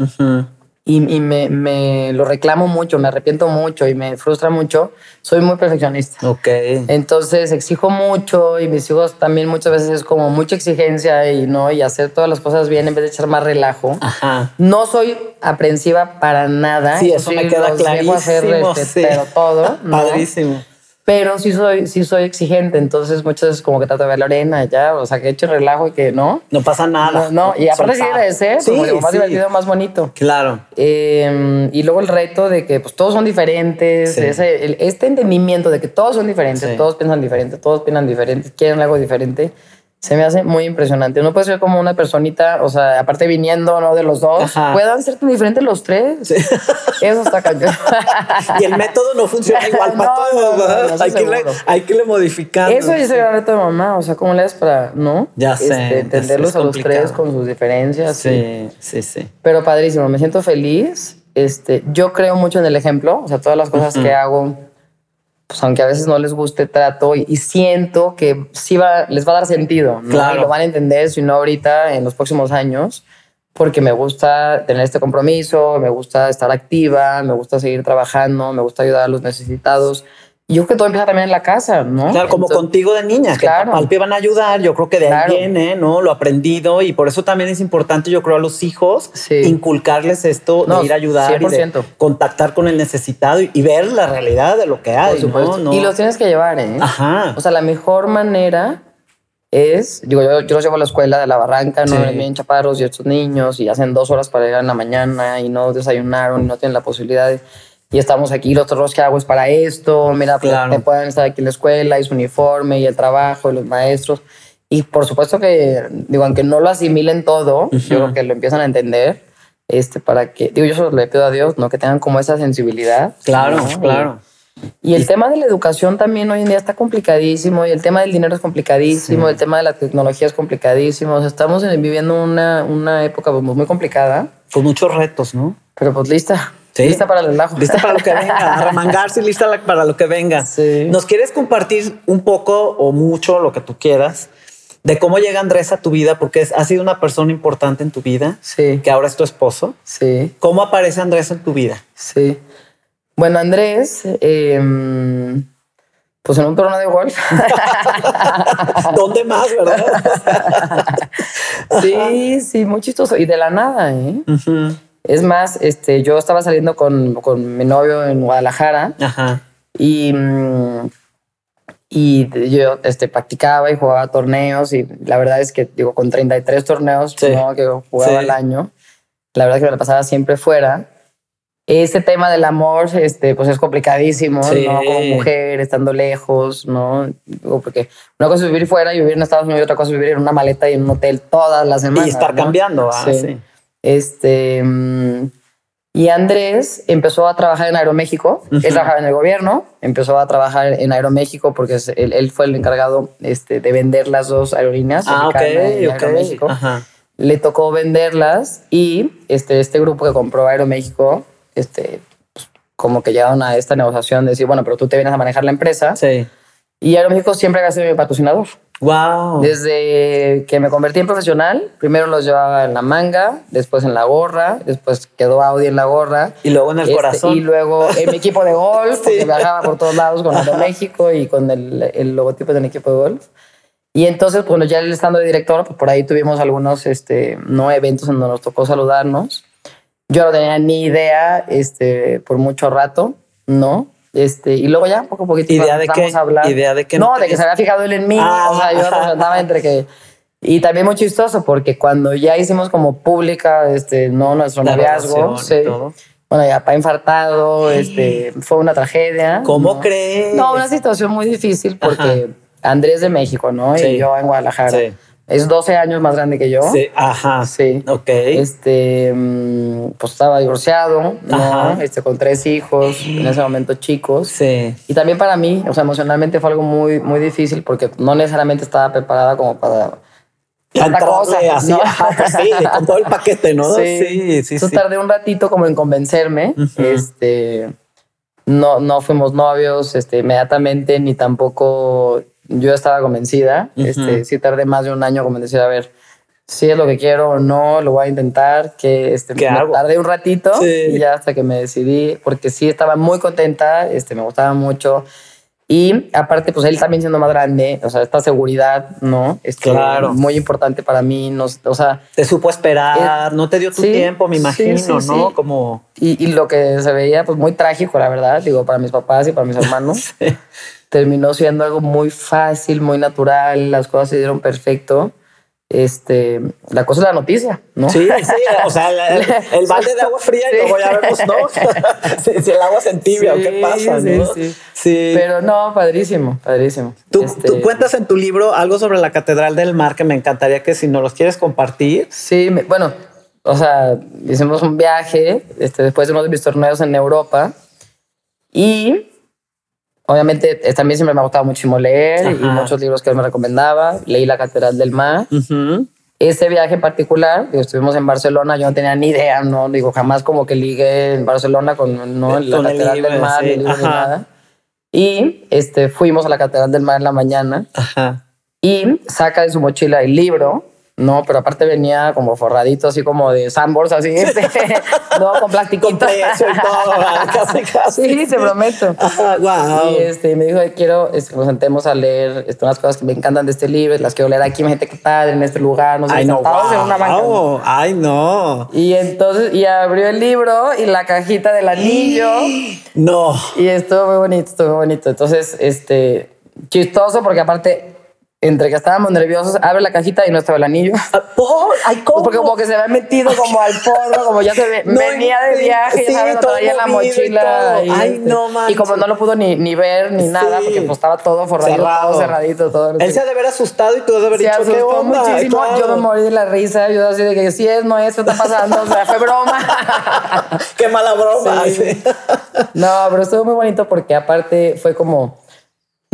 y, me, me, lo reclamo mucho, me arrepiento mucho y me frustra mucho, soy muy perfeccionista. Ok. Entonces exijo mucho y mis hijos también muchas veces es como mucha exigencia y no y hacer todas las cosas bien en vez de echar más relajo. Ajá. No soy aprensiva para nada. Sí, eso me queda clarísimo. Hacer, este, Pero todo. Padrísimo pero sí soy, sí soy exigente, entonces muchas veces como que trato de ver la arena ya, o sea, que he hecho relajo y que no. No pasa nada. No, y aparte sí ser, sí, como más divertido, más bonito. Claro. Em, y luego el reto de que pues todos son diferentes, este entendimiento de que todos son diferentes, todos piensan diferente, todos piensan diferente, quieren algo diferente se me hace muy impresionante. Uno puede ser como una personita, o sea, aparte viniendo ¿no? de los dos, puedan ser tan diferentes los tres. Eso está cañón. y el método no funciona igual para todos. hay, que le, hay que le modificar. Eso es el reto de mamá. O sea, ¿cómo le das para, no? Ya sé. Este, entenderlos a los tres con sus diferencias. Sí, sí, sí. Pero padrísimo. Me siento feliz. Este, yo creo mucho en el ejemplo. O sea, todas las cosas que hago pues aunque a veces no les guste, trato y, siento que sí va, les va a dar sentido. ¿no? Claro. Y lo van a entender, si no ahorita, en los próximos años, porque me gusta tener este compromiso, me gusta estar activa, me gusta seguir trabajando, me gusta ayudar a los necesitados yo creo que todo empieza también en la casa, ¿no? Claro, como contigo de niña, claro. que al pie van a ayudar, yo creo que de ahí viene, ¿no? Lo aprendido y por eso también es importante, yo creo, a los hijos inculcarles esto de ir a ayudar y de contactar con el necesitado y, ver la realidad de lo que hay, ¿no? Y los tienes que llevar, ¿eh? Ajá. O sea, la mejor manera es, digo, yo, yo los llevo a la escuela de la barranca, no bien chaparros y estos niños y hacen dos horas para llegar en la mañana y no desayunaron y no tienen la posibilidad de y estamos aquí, los otros que hago es para esto, mira, pues, claro. pueden estar aquí en la escuela y su uniforme y el trabajo y los maestros. Y por supuesto que, digo, aunque no lo asimilen todo, yo creo que lo empiezan a entender, este, para que, digo, yo solo le pido a Dios, ¿no? Que tengan como esa sensibilidad. Claro, claro. Y el tema de la educación también hoy en día está complicadísimo y el tema del dinero es complicadísimo, el tema de la tecnología es complicadísimo. O sea, estamos viviendo una, una época pues, muy complicada. Con muchos retos, ¿no? Pero pues lista. Lista para el relajo. Lista para lo que venga, a remangarse y lista para lo que venga. ¿Nos quieres compartir un poco o mucho, lo que tú quieras, de cómo llega Andrés a tu vida? Porque ha sido una persona importante en tu vida, sí. que ahora es tu esposo. Sí. ¿Cómo aparece Andrés en tu vida? Sí. Bueno, Andrés, em, pues en un torneo de golf. ¿Dónde más, verdad? sí, sí, muy chistoso. Y de la nada, ¿eh? Es más, este, yo estaba saliendo con, con mi novio en Guadalajara y, mm, y yo este, practicaba y jugaba torneos y la verdad es que digo, con 33 torneos que jugaba al año, la verdad es que me la pasaba siempre fuera. Ese tema del amor, este, pues es complicadísimo, ¿no? Como mujer, estando lejos, ¿no? Porque una cosa es vivir fuera y vivir en Estados Unidos, otra cosa es vivir en una maleta y en un hotel todas las semanas. Y estar cambiando, ah, sí. Este, mm, y Andrés empezó a trabajar en Aeroméxico. Él trabajaba en el gobierno, empezó a trabajar en Aeroméxico porque él, fue el encargado este, de vender las dos aerolíneas. Ah, ok, Aeroméxico. Le tocó venderlas y este, este grupo que compró Aeroméxico, este, pues, como que llegaron a esta negociación de decir, bueno, pero tú te vienes a manejar la empresa. Sí. Y Aeroméxico siempre ha sido mi patrocinador. Wow. Desde que me convertí en profesional, primero los llevaba en la manga, después en la gorra, después quedó Audi en la gorra. Y luego en el este, corazón. Y luego en mi equipo de golf, porque viajaba por todos lados con Aeroméxico y con el, el logotipo del equipo de golf. Y entonces, bueno, ya estando de director, pues por ahí tuvimos algunos este, no eventos en donde nos tocó saludarnos. Yo no tenía ni idea este, por mucho rato, ¿no? Este, y luego ya, poco a poquito, ¿Idea de qué? a hablar. ¿Idea de qué? No, de que se había fijado él en mí. Ah, o sea, yo representaba entre que... Y también muy chistoso porque cuando ya hicimos como pública este, no nuestro noviazgo, sí, bueno, ya para infartado, este, fue una tragedia. ¿Cómo crees? No, una situación muy difícil porque Andrés de México, ¿no? Y yo en Guadalajara. Sí. Es 12 años más grande que yo. Sí, ajá. Sí. Ok. Este, mm, pues estaba divorciado, ¿no? Este, con tres hijos, en ese momento chicos. Sí. Y también para mí, o sea, emocionalmente fue algo muy, muy difícil porque no necesariamente estaba preparada como para tanta cosa. Así, pues sí, con todo el paquete, ¿no? Sí, sí, sí. tardé un ratito como en convencerme. Este, no, no fuimos novios, este, inmediatamente, ni tampoco yo estaba convencida. este, sí tardé más de un año como decir, a ver, si es lo que quiero o no, lo voy a intentar, que este, me tardé un ratito y ya hasta que me decidí, porque sí estaba muy contenta, este, me gustaba mucho. Y aparte, pues él también siendo más grande, o sea, esta seguridad, ¿no? Es este, claro. muy importante para mí, no, o sea... Te supo esperar, no te dio tu tiempo, me imagino, ¿no? Como... Y, y, lo que se veía, pues muy trágico, la verdad, digo, para mis papás y para mis hermanos terminó siendo algo muy fácil, muy natural, las cosas se dieron perfecto. Este, la cosa es la noticia, ¿no? Sí, sí, o sea, el, balde de agua fría y luego ya vemos, ¿no? si, el agua se entibia qué pasa, ¿no? Sí, sí. Pero no, padrísimo, padrísimo. ¿Tú, este, tú, cuentas en tu libro algo sobre la Catedral del Mar que me encantaría que si nos los quieres compartir. Sí, bueno, o sea, hicimos un viaje este, después de uno de mis torneos en Europa y Obviamente, también siempre me ha gustado muchísimo leer y muchos libros que él me recomendaba. Leí La Catedral del Mar. Ese viaje en particular, estuvimos en Barcelona, yo no tenía ni idea, no digo, jamás como que ligué en Barcelona con ¿no? la Catedral del Mar, ni nada. Y este, fuimos a la Catedral del Mar en la mañana y saca de su mochila el libro no, pero aparte venía como forradito, así como de Sambors, así, este, no, con plástico. Con precio y todo, casi, casi. Sí, se prometo. wow. Y este, me dijo, quiero este, que nos sentemos a leer este, unas cosas que me encantan de este libro, las quiero leer aquí, gente que padre, en este lugar, no sé, Ay, no, en una banca. Ay, no. Y entonces, y abrió el libro y la cajita del anillo. No. Y estuvo muy bonito, estuvo muy bonito. Entonces, este, chistoso porque aparte entre que estábamos nerviosos, abre la cajita y no estaba el anillo. Ah, ¿Por? Ay, ¿cómo? Porque como que se había metido como al porro, como ya se ve, venía de viaje, sí, ¿sabes? traía en la mochila. Y, Ay, este, no manches. Y como no lo pudo ni, ni ver ni nada, porque pues estaba todo forrado, todo cerradito, todo. Él se ha de haber asustado y tú de haber dicho, ¿qué onda? muchísimo. Yo me morí de la risa, yo así de que si es, no es, ¿qué está pasando? O sea, fue broma. Qué mala broma. no, pero estuvo muy bonito porque aparte fue como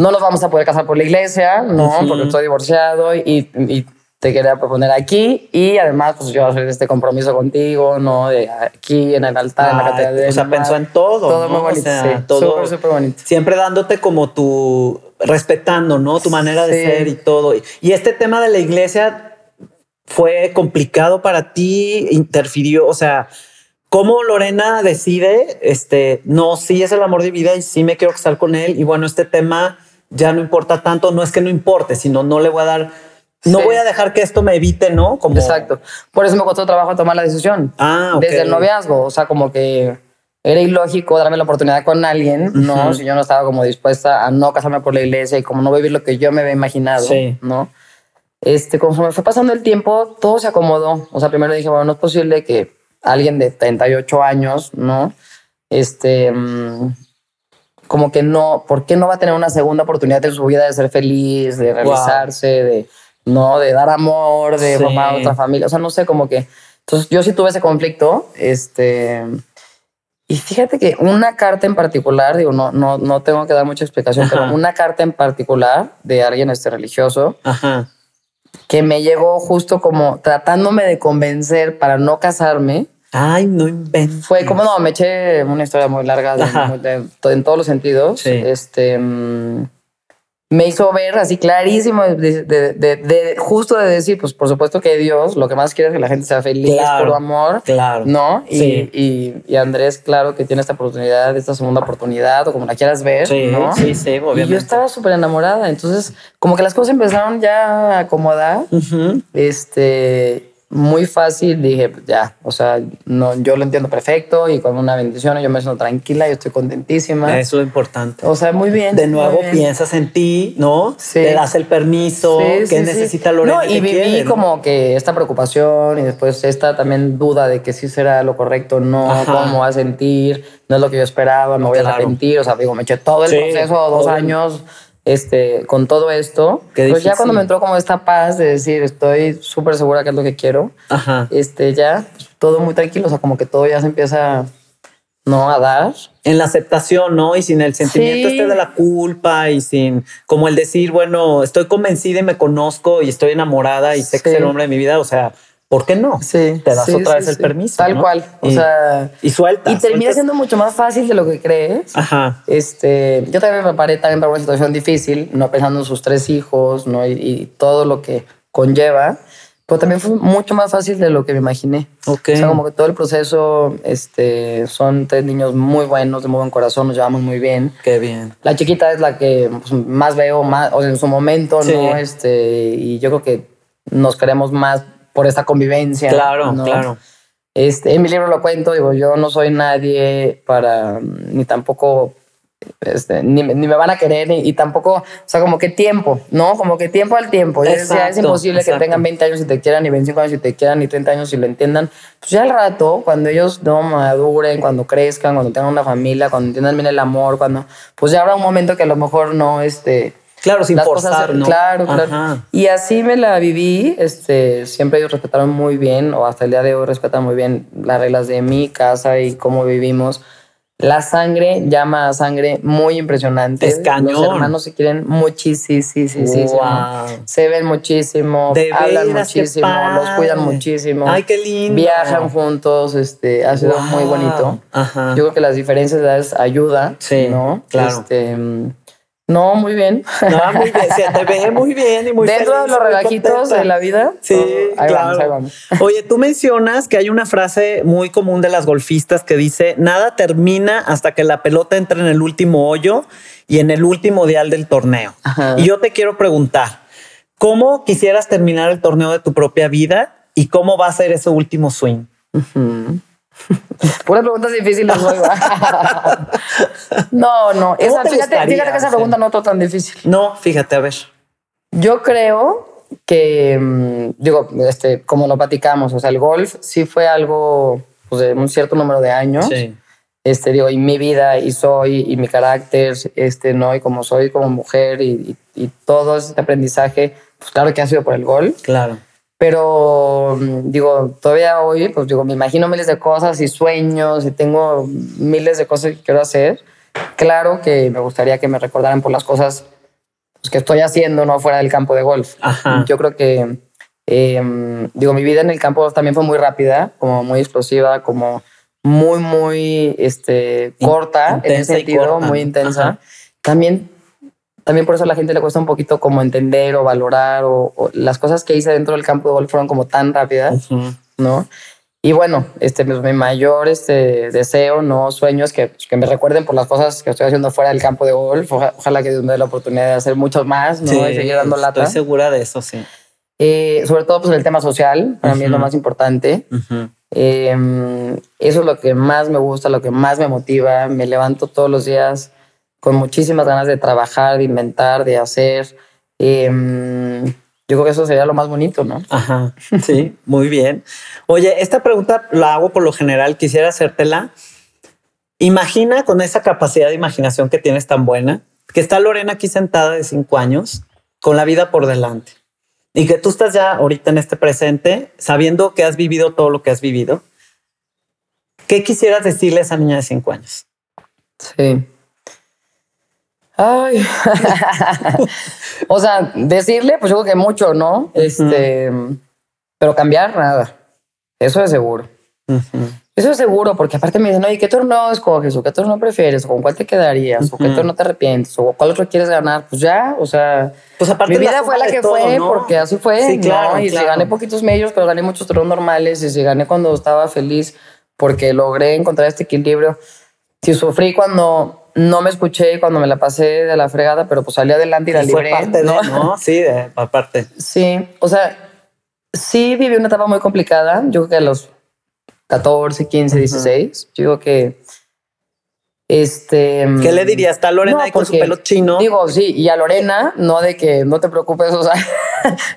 no nos vamos a poder casar por la iglesia, no, porque estoy divorciado y, te quería proponer aquí y además pues yo hacer este compromiso contigo, ¿no? De aquí en el altar, en la catedral O sea, pensó en todo. Todo muy bonito, sí. Todo súper, súper bonito. Siempre dándote como tu, respetando, ¿no? Tu manera de ser y todo. Y este tema de la iglesia fue complicado para ti, interfirió, o sea, ¿Cómo Lorena decide, este, no, sí es el amor de vida y sí me quiero casar con él? Y bueno, este tema ya no importa tanto, no es que no importe, sino no le voy a dar, no voy a dejar que esto me evite, ¿no? Como... Exacto. Por eso me costó trabajo tomar la decisión. Ah, Desde el noviazgo, o sea, como que era ilógico darme la oportunidad con alguien, ¿no? Si yo no estaba como dispuesta a no casarme por la iglesia y como no vivir lo que yo me había imaginado, ¿no? Este, conforme fue pasando el tiempo, todo se acomodó. O sea, primero dije, bueno, no es posible que alguien de 38 años, ¿no? Este, mm, como que no, ¿por qué no va a tener una segunda oportunidad en su vida de ser feliz, de realizarse, de, no, de dar amor, de formar otra familia? O sea, no sé, como que... Entonces yo sí tuve ese conflicto, este, y fíjate que una carta en particular, digo, no, no, no tengo que dar mucha explicación, pero una carta en particular de alguien este religioso, que me llegó justo como tratándome de convencer para no casarme, Ay, no inventes. Fue como, no, me eché una historia muy larga en todos los sentidos. Este, mm, me hizo ver así clarísimo, de, justo de decir, pues por supuesto que Dios lo que más quiere es que la gente sea feliz por amor. Claro. ¿No? Y, y, Andrés, claro que tiene esta oportunidad, esta segunda oportunidad, o como la quieras ver. Sí, ¿no? sí, sí, obviamente. Y yo estaba súper enamorada. Entonces, como que las cosas empezaron ya a acomodar. Este muy fácil, dije, pues ya, o sea, no, yo lo entiendo perfecto y con una bendición yo me siento tranquila, y estoy contentísima. Eso es importante. O sea, muy bien. De nuevo piensas en ti, ¿no? Sí. Te das el permiso que necesita Lorena. No, y viví como que esta preocupación y después esta también duda de que si será lo correcto, no, cómo me voy a sentir, no es lo que yo esperaba, me voy a arrepentir, o sea, digo, me eché todo el proceso, dos años este, con todo esto, pues ya cuando me entró como esta paz de decir, estoy súper segura que es lo que quiero, este, ya pues, todo muy tranquilo, o sea, como que todo ya se empieza, ¿no? A dar. En la aceptación, ¿no? Y sin el sentimiento este de la culpa y sin, como el decir, bueno, estoy convencida y me conozco y estoy enamorada y sé que es el hombre de mi vida, o sea, ¿por qué no? Sí. Te das otra vez el permiso. Tal cual. O y, sea. Y suelta. Y termina siendo mucho más fácil de lo que crees. Ajá. Este, yo también me preparé también para una situación difícil, no pensando en sus tres hijos, ¿no? Y, todo lo que conlleva. Pero también fue mucho más fácil de lo que me imaginé. Ok. O sea, como que todo el proceso, este, son tres niños muy buenos, de muy buen corazón, nos llevamos muy bien. Qué bien. La chiquita es la que pues, más veo, más, o sea, en su momento, ¿no? Este, y yo creo que nos queremos más por esta convivencia. Claro, claro. Este, en mi libro lo cuento, digo, yo no soy nadie para, ni tampoco, este, ni, ni, me van a querer, y tampoco, o sea, como que tiempo, ¿no? Como que tiempo al tiempo. ya es imposible que tengan 20 años y te quieran, ni 25 años y te quieran, ni 30 años y lo entiendan. Pues ya al rato, cuando ellos no maduren, cuando crezcan, cuando tengan una familia, cuando entiendan bien el amor, cuando, pues ya habrá un momento que a lo mejor no, este, Claro, sin forzar, ¿no? Claro, claro. Y así me la viví. Este, siempre ellos respetaron muy bien, o hasta el día de hoy respetan muy bien las reglas de mi casa y cómo vivimos. La sangre llama a sangre muy impresionante. Es cañón. Los hermanos se quieren muchísimo, sí, sí, sí, Se ven muchísimo, hablan muchísimo, los cuidan muchísimo. Ay, qué lindo. Viajan juntos, este, ha sido muy bonito. Ajá. Yo creo que las diferencias de edades ayuda, sí, ¿no? Claro. Este, no, muy bien. No, muy bien. Se te ve muy bien y muy Dentro de los relajitos de la vida. Sí, claro. Oye, tú mencionas que hay una frase muy común de las golfistas que dice, nada termina hasta que la pelota entra en el último hoyo y en el último dial del torneo. Y yo te quiero preguntar, ¿cómo quisieras terminar el torneo de tu propia vida y cómo va a ser ese último swing? Puras preguntas difíciles no, no. Esa, fíjate, fíjate, que esa pregunta no es tan difícil. No, fíjate, a ver. Yo creo que, mm, digo, este, como lo platicamos, o sea, el golf sí fue algo pues, de un cierto número de años. Sí. Este, digo, y mi vida, y soy, y mi carácter, este, ¿no? Y como soy como mujer, y, y, y todo este aprendizaje, pues claro que ha sido por el golf. Claro. Pero mm, digo, todavía hoy, pues digo, me imagino miles de cosas y sueños y tengo miles de cosas que quiero hacer. Claro que me gustaría que me recordaran por las cosas pues, que estoy haciendo, no fuera del campo de golf. Yo creo que, em, digo, mi vida en el campo también fue muy rápida, como muy explosiva, como muy, muy este, corta, en ese sentido, muy intensa. También también por eso a la gente le cuesta un poquito como entender o valorar o, las cosas que hice dentro del campo de golf fueron como tan rápidas, ¿no? Y bueno, este, pues, mi mayor este, deseo, no sueños, que, que me recuerden por las cosas que estoy haciendo fuera del campo de golf. ojalá que me dé la oportunidad de hacer muchos más, ¿no? y seguir dando lata. Estoy segura de eso, sí. Eh, sobre todo, pues el tema social, para mí es lo más importante. Em, eso es lo que más me gusta, lo que más me motiva. Me levanto todos los días con muchísimas ganas de trabajar, de inventar, de hacer. Em, yo creo que eso sería lo más bonito, ¿no? Ajá, sí, muy bien. Oye, esta pregunta la hago por lo general, quisiera hacértela. Imagina con esa capacidad de imaginación que tienes tan buena, que está Lorena aquí sentada de cinco años, con la vida por delante. y que tú estás ya ahorita en este presente, sabiendo que has vivido todo lo que has vivido, ¿qué quisieras decirle a esa niña de cinco años? Sí. Ay. o sea, decirle, pues yo creo que mucho, ¿no? Este, pero cambiar nada. Eso es seguro. Eso es seguro, porque aparte me dicen, oye, ¿qué torneo escoges? ¿O qué torneo prefieres? ¿O con cuál te quedarías? ¿O qué torneo te arrepientes? ¿O cuál otro quieres ganar? Pues ya, o sea, pues aparte mi vida fue la que fue, porque así fue. Sí, claro, Y si gané poquitos medios, pero gané muchos torneos normales. Y si gané cuando estaba feliz, porque logré encontrar este equilibrio. Si sufrí cuando no me escuché, cuando me la pasé de la fregada, pero pues salí adelante y la libré. Parte ¿no? De, ¿no? Sí, aparte. Sí, o sea, sí viví una etapa muy complicada. Yo creo que a los 14, 15, 16. Yo digo que. Este. ¿Qué le dirías? Está Lorena ahí con su pelo chino. Digo, sí, y a Lorena, no de que no te preocupes, o sea,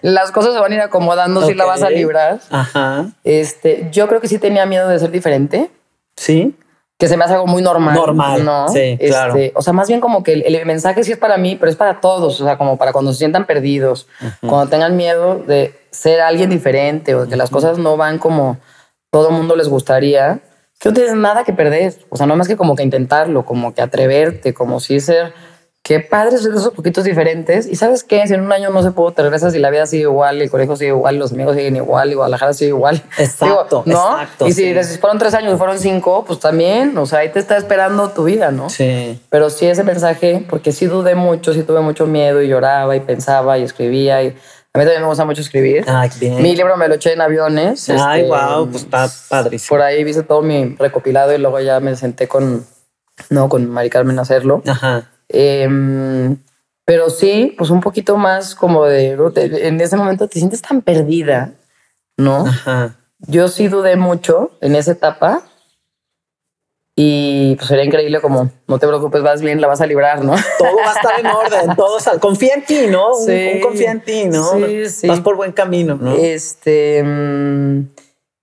las cosas se van a ir acomodando si la vas a librar. Ajá. Este, yo creo que sí tenía miedo de ser diferente. Sí. Que se me hace algo muy normal. Normal. ¿no? Sí, este, claro. O sea, más bien como que el, mensaje sí es para mí, pero es para todos. O sea, como para cuando se sientan perdidos, cuando tengan miedo de ser alguien diferente o de que las cosas no van como todo el mundo les gustaría, que no tienes nada que perder. O sea, no más que como que intentarlo, como que atreverte, como si ser, qué padre ser esos poquitos diferentes. Y sabes qué, si en un año no se pudo, te regresas y la vida sigue igual, el colegio sigue igual, los amigos siguen igual, y Guadalajara sigue igual. Exacto, ¿no? exacto. Y si fueron tres años, fueron cinco, pues también, o sea, ahí te está esperando tu vida, ¿no? Sí. Pero sí ese mensaje, porque sí dudé mucho, sí tuve mucho miedo y lloraba y pensaba y escribía y a mí también me gusta mucho escribir. Ah, bien. Mi libro me lo eché en aviones. Ay, wow, este, pues está padrísimo. Por ahí hice todo mi recopilado y luego ya me senté con, no, con Mari Carmen a hacerlo. Ajá. Em, pero sí, pues un poquito más como de, en ese momento te sientes tan perdida, ¿no? Ajá. Yo sí dudé mucho en esa etapa y pues sería increíble como, no te preocupes, vas bien, la vas a librar, ¿no? Todo va a estar en orden, todo confía en ti, ¿no? Sí, un, confía en ti, ¿no? Sí, sí. Vas por buen camino, ¿no? Este, mm,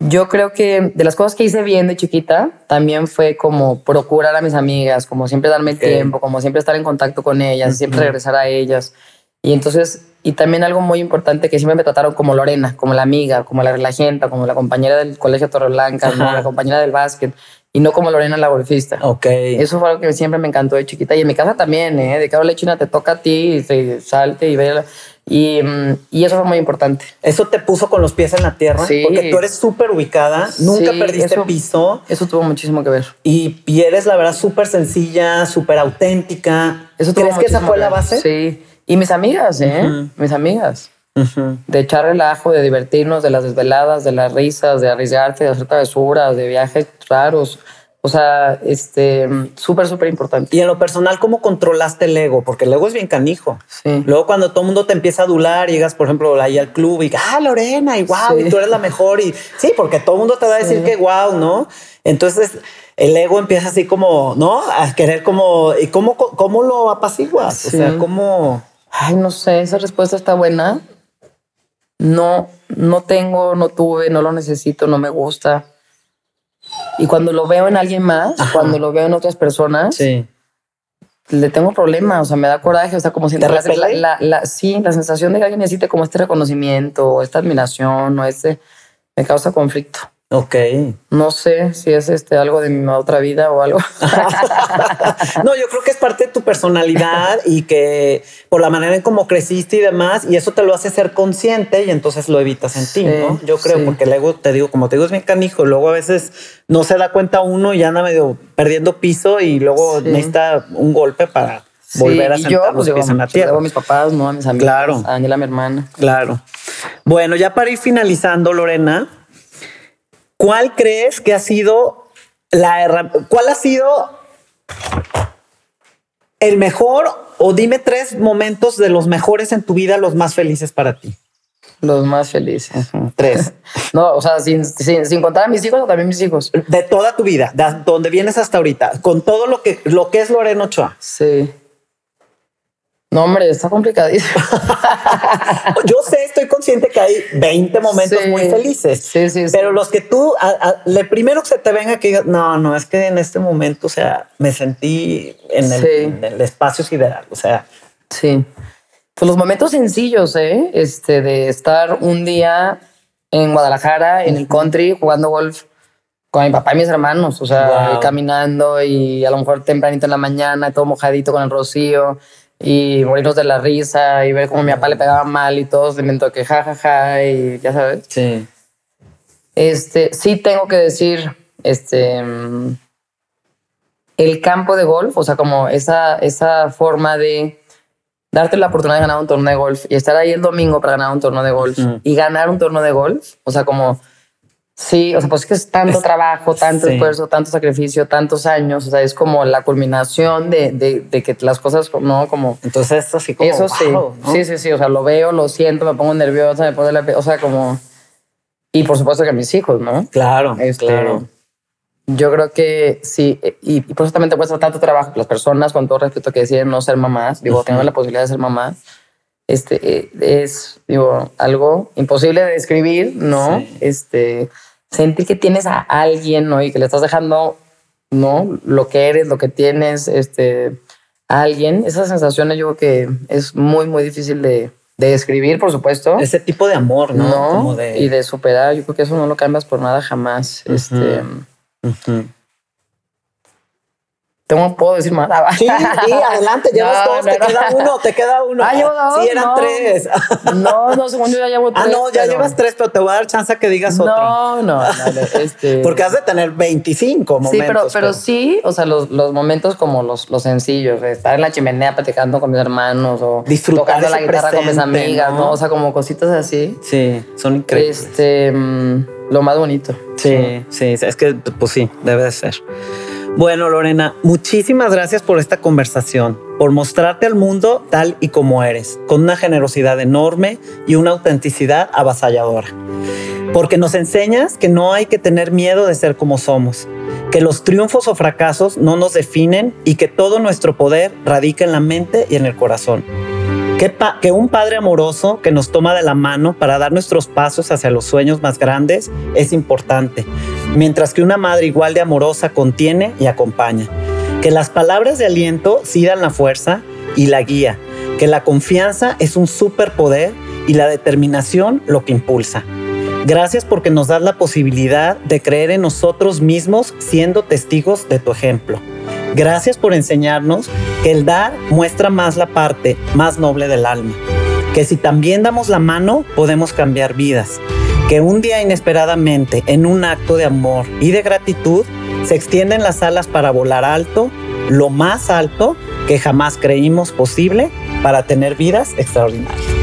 yo creo que de las cosas que hice bien de chiquita, también fue como procurar a mis amigas, como siempre darme el tiempo, como siempre estar en contacto con ellas, siempre regresar a ellas. Y entonces, y también algo muy importante que siempre me trataron como Lorena, como la amiga, como la relajenta, como la compañera del colegio Torreblanca, como la compañera del básquet y no como Lorena la golfista. Ok. Eso fue algo que siempre me encantó de chiquita. Y en mi casa también, ¿eh? De que ahora China te toca a ti y se salte y ve. Y, mm, y, eso fue muy importante. Eso te puso con los pies en la tierra. Sí. Porque tú eres súper ubicada, nunca perdiste piso. Eso tuvo muchísimo que ver. Y, y eres, la verdad, súper sencilla, súper auténtica. Eso ¿Crees que esa fue la base? Sí. Y mis amigas, ¿eh? Mis amigas. De echar relajo, de divertirnos, de las desveladas, de las risas, de arriesgarte, de hacer travesuras, de viajes raros. O sea, este, súper, súper importante. Y en lo personal, ¿cómo controlaste el ego? Porque el ego es bien canijo. Sí. Luego cuando todo el mundo te empieza a adular, llegas, por ejemplo, ahí al club y, ah, Lorena, y wow, y tú eres la mejor. Y sí, porque todo el mundo te va a decir que wow, ¿no? Entonces el ego empieza así como, ¿no? A querer como, ¿y cómo, cómo lo apaciguas? O sea, ¿cómo? Ay, no sé, esa respuesta está buena no, no tengo, no tuve, no lo necesito, no me gusta. Y cuando lo veo en alguien más, cuando lo veo en otras personas, le tengo problemas, o sea, me da coraje, o sea, como si la, la, la, sí, la sensación de que alguien necesite como este reconocimiento, o esta admiración, o este, me causa conflicto. Ok. No sé si es este algo de mi otra vida o algo. no, yo creo que es parte de tu personalidad y que por la manera en cómo creciste y demás, y eso te lo hace ser consciente y entonces lo evitas en ti, ¿no? Yo creo, porque luego te digo, como te digo, es bien canijo, luego a veces no se da cuenta uno y anda medio perdiendo piso y luego necesita un golpe para volver a sentar yo, los pues, pies en la tierra. a mis papás, no a mis amigos, claro. a Daniela, mi hermana. Claro. Bueno, ya para ir finalizando, Lorena, ¿Cuál crees que ha sido la cuál ha sido el mejor o dime tres momentos de los mejores en tu vida, los más felices para ti? Los más felices. Tres. no, o sea, sin, sin, contar a mis hijos o también mis hijos. De toda tu vida, de donde vienes hasta ahorita, con todo lo que, lo que es Lorena Ochoa. Sí. No, hombre, está complicadísimo. Yo sé, estoy consciente que hay 20 momentos muy felices. Sí, sí, Pero los que tú, le primero que se te venga que digas, no, no, es que en este momento, o sea, me sentí en el, espacio sideral. O sea, sí. Pues los momentos sencillos, ¿eh? Este, de estar un día en Guadalajara, en el country, jugando golf con mi papá y mis hermanos, o sea, caminando y a lo mejor tempranito en la mañana, todo mojadito con el rocío y morirnos de la risa y ver cómo mi papá le pegaba mal y todos de momento que jajaja ja, ja, y ya sabes. Sí. Este, sí tengo que decir, este, el campo de golf, o sea, como esa, esa forma de darte la oportunidad de ganar un torneo de golf y estar ahí el domingo para ganar un torneo de golf y ganar un torneo de golf, o sea, como Sí, o sea, pues es que es tanto trabajo, tanto esfuerzo, tanto sacrificio, tantos años, o sea, es como la culminación de, de, que las cosas, ¿no? Como... Entonces, eso sí como, Eso sí, sí, sí, sí, o sea, lo veo, lo siento, me pongo nerviosa, me pongo la... O sea, como... Y por supuesto que mis hijos, ¿no? Claro, este, claro. Yo creo que sí, y, por eso también te cuesta tanto trabajo las personas, con todo respeto, que deciden no ser mamás, digo, uh la posibilidad de ser mamás, este, eh, es, digo, algo imposible de describir, ¿no? Este sentir que tienes a alguien, ¿no? Y que le estás dejando, ¿no? Lo que eres, lo que tienes, este, a alguien. Esas sensaciones yo creo que es muy, muy difícil de, de describir, por supuesto. Ese tipo de amor, ¿no? Y de superar. Yo creo que eso no lo cambias por nada jamás. Este. ¿Tengo, ¿Puedo decir más? Ah, sí, sí, adelante, llevas dos, te queda uno, te queda uno. Ah, llevo dos. Sí, eran tres. No, no, según yo ya llevo tres. Ah, no, ya llevas tres, pero te voy a dar chance a que digas otro. No, no, este... Porque has de tener 25 momentos. Sí, pero, pero, sí, o sea, los, los momentos como los, los sencillos, estar en la chimenea platicando con mis hermanos o Disfrutar tocando la guitarra con mis amigas, ¿no? O sea, como cositas así. Sí, son increíbles. Este, mm, lo más bonito. Sí, sí, sí, es que, pues sí, debe de ser. Bueno, Lorena, muchísimas gracias por esta conversación, por mostrarte al mundo tal y como eres, con una generosidad enorme y una autenticidad avasalladora. Porque nos enseñas que no hay que tener miedo de ser como somos, que los triunfos o fracasos no nos definen y que todo nuestro poder radica en la mente y en el corazón. Que, un padre amoroso que nos toma de la mano para dar nuestros pasos hacia los sueños más grandes es importante, mientras que una madre igual de amorosa contiene y acompaña. Que las palabras de aliento sí la fuerza y la guía, que la confianza es un superpoder y la determinación lo que impulsa. Gracias porque nos das la posibilidad de creer en nosotros mismos siendo testigos de tu ejemplo. Gracias por enseñarnos que el dar muestra más la parte más noble del alma, que si también damos la mano podemos cambiar vidas que un día inesperadamente, en un acto de amor y de gratitud, se extienden las alas para volar alto, lo más alto que jamás creímos posible para tener vidas extraordinarias.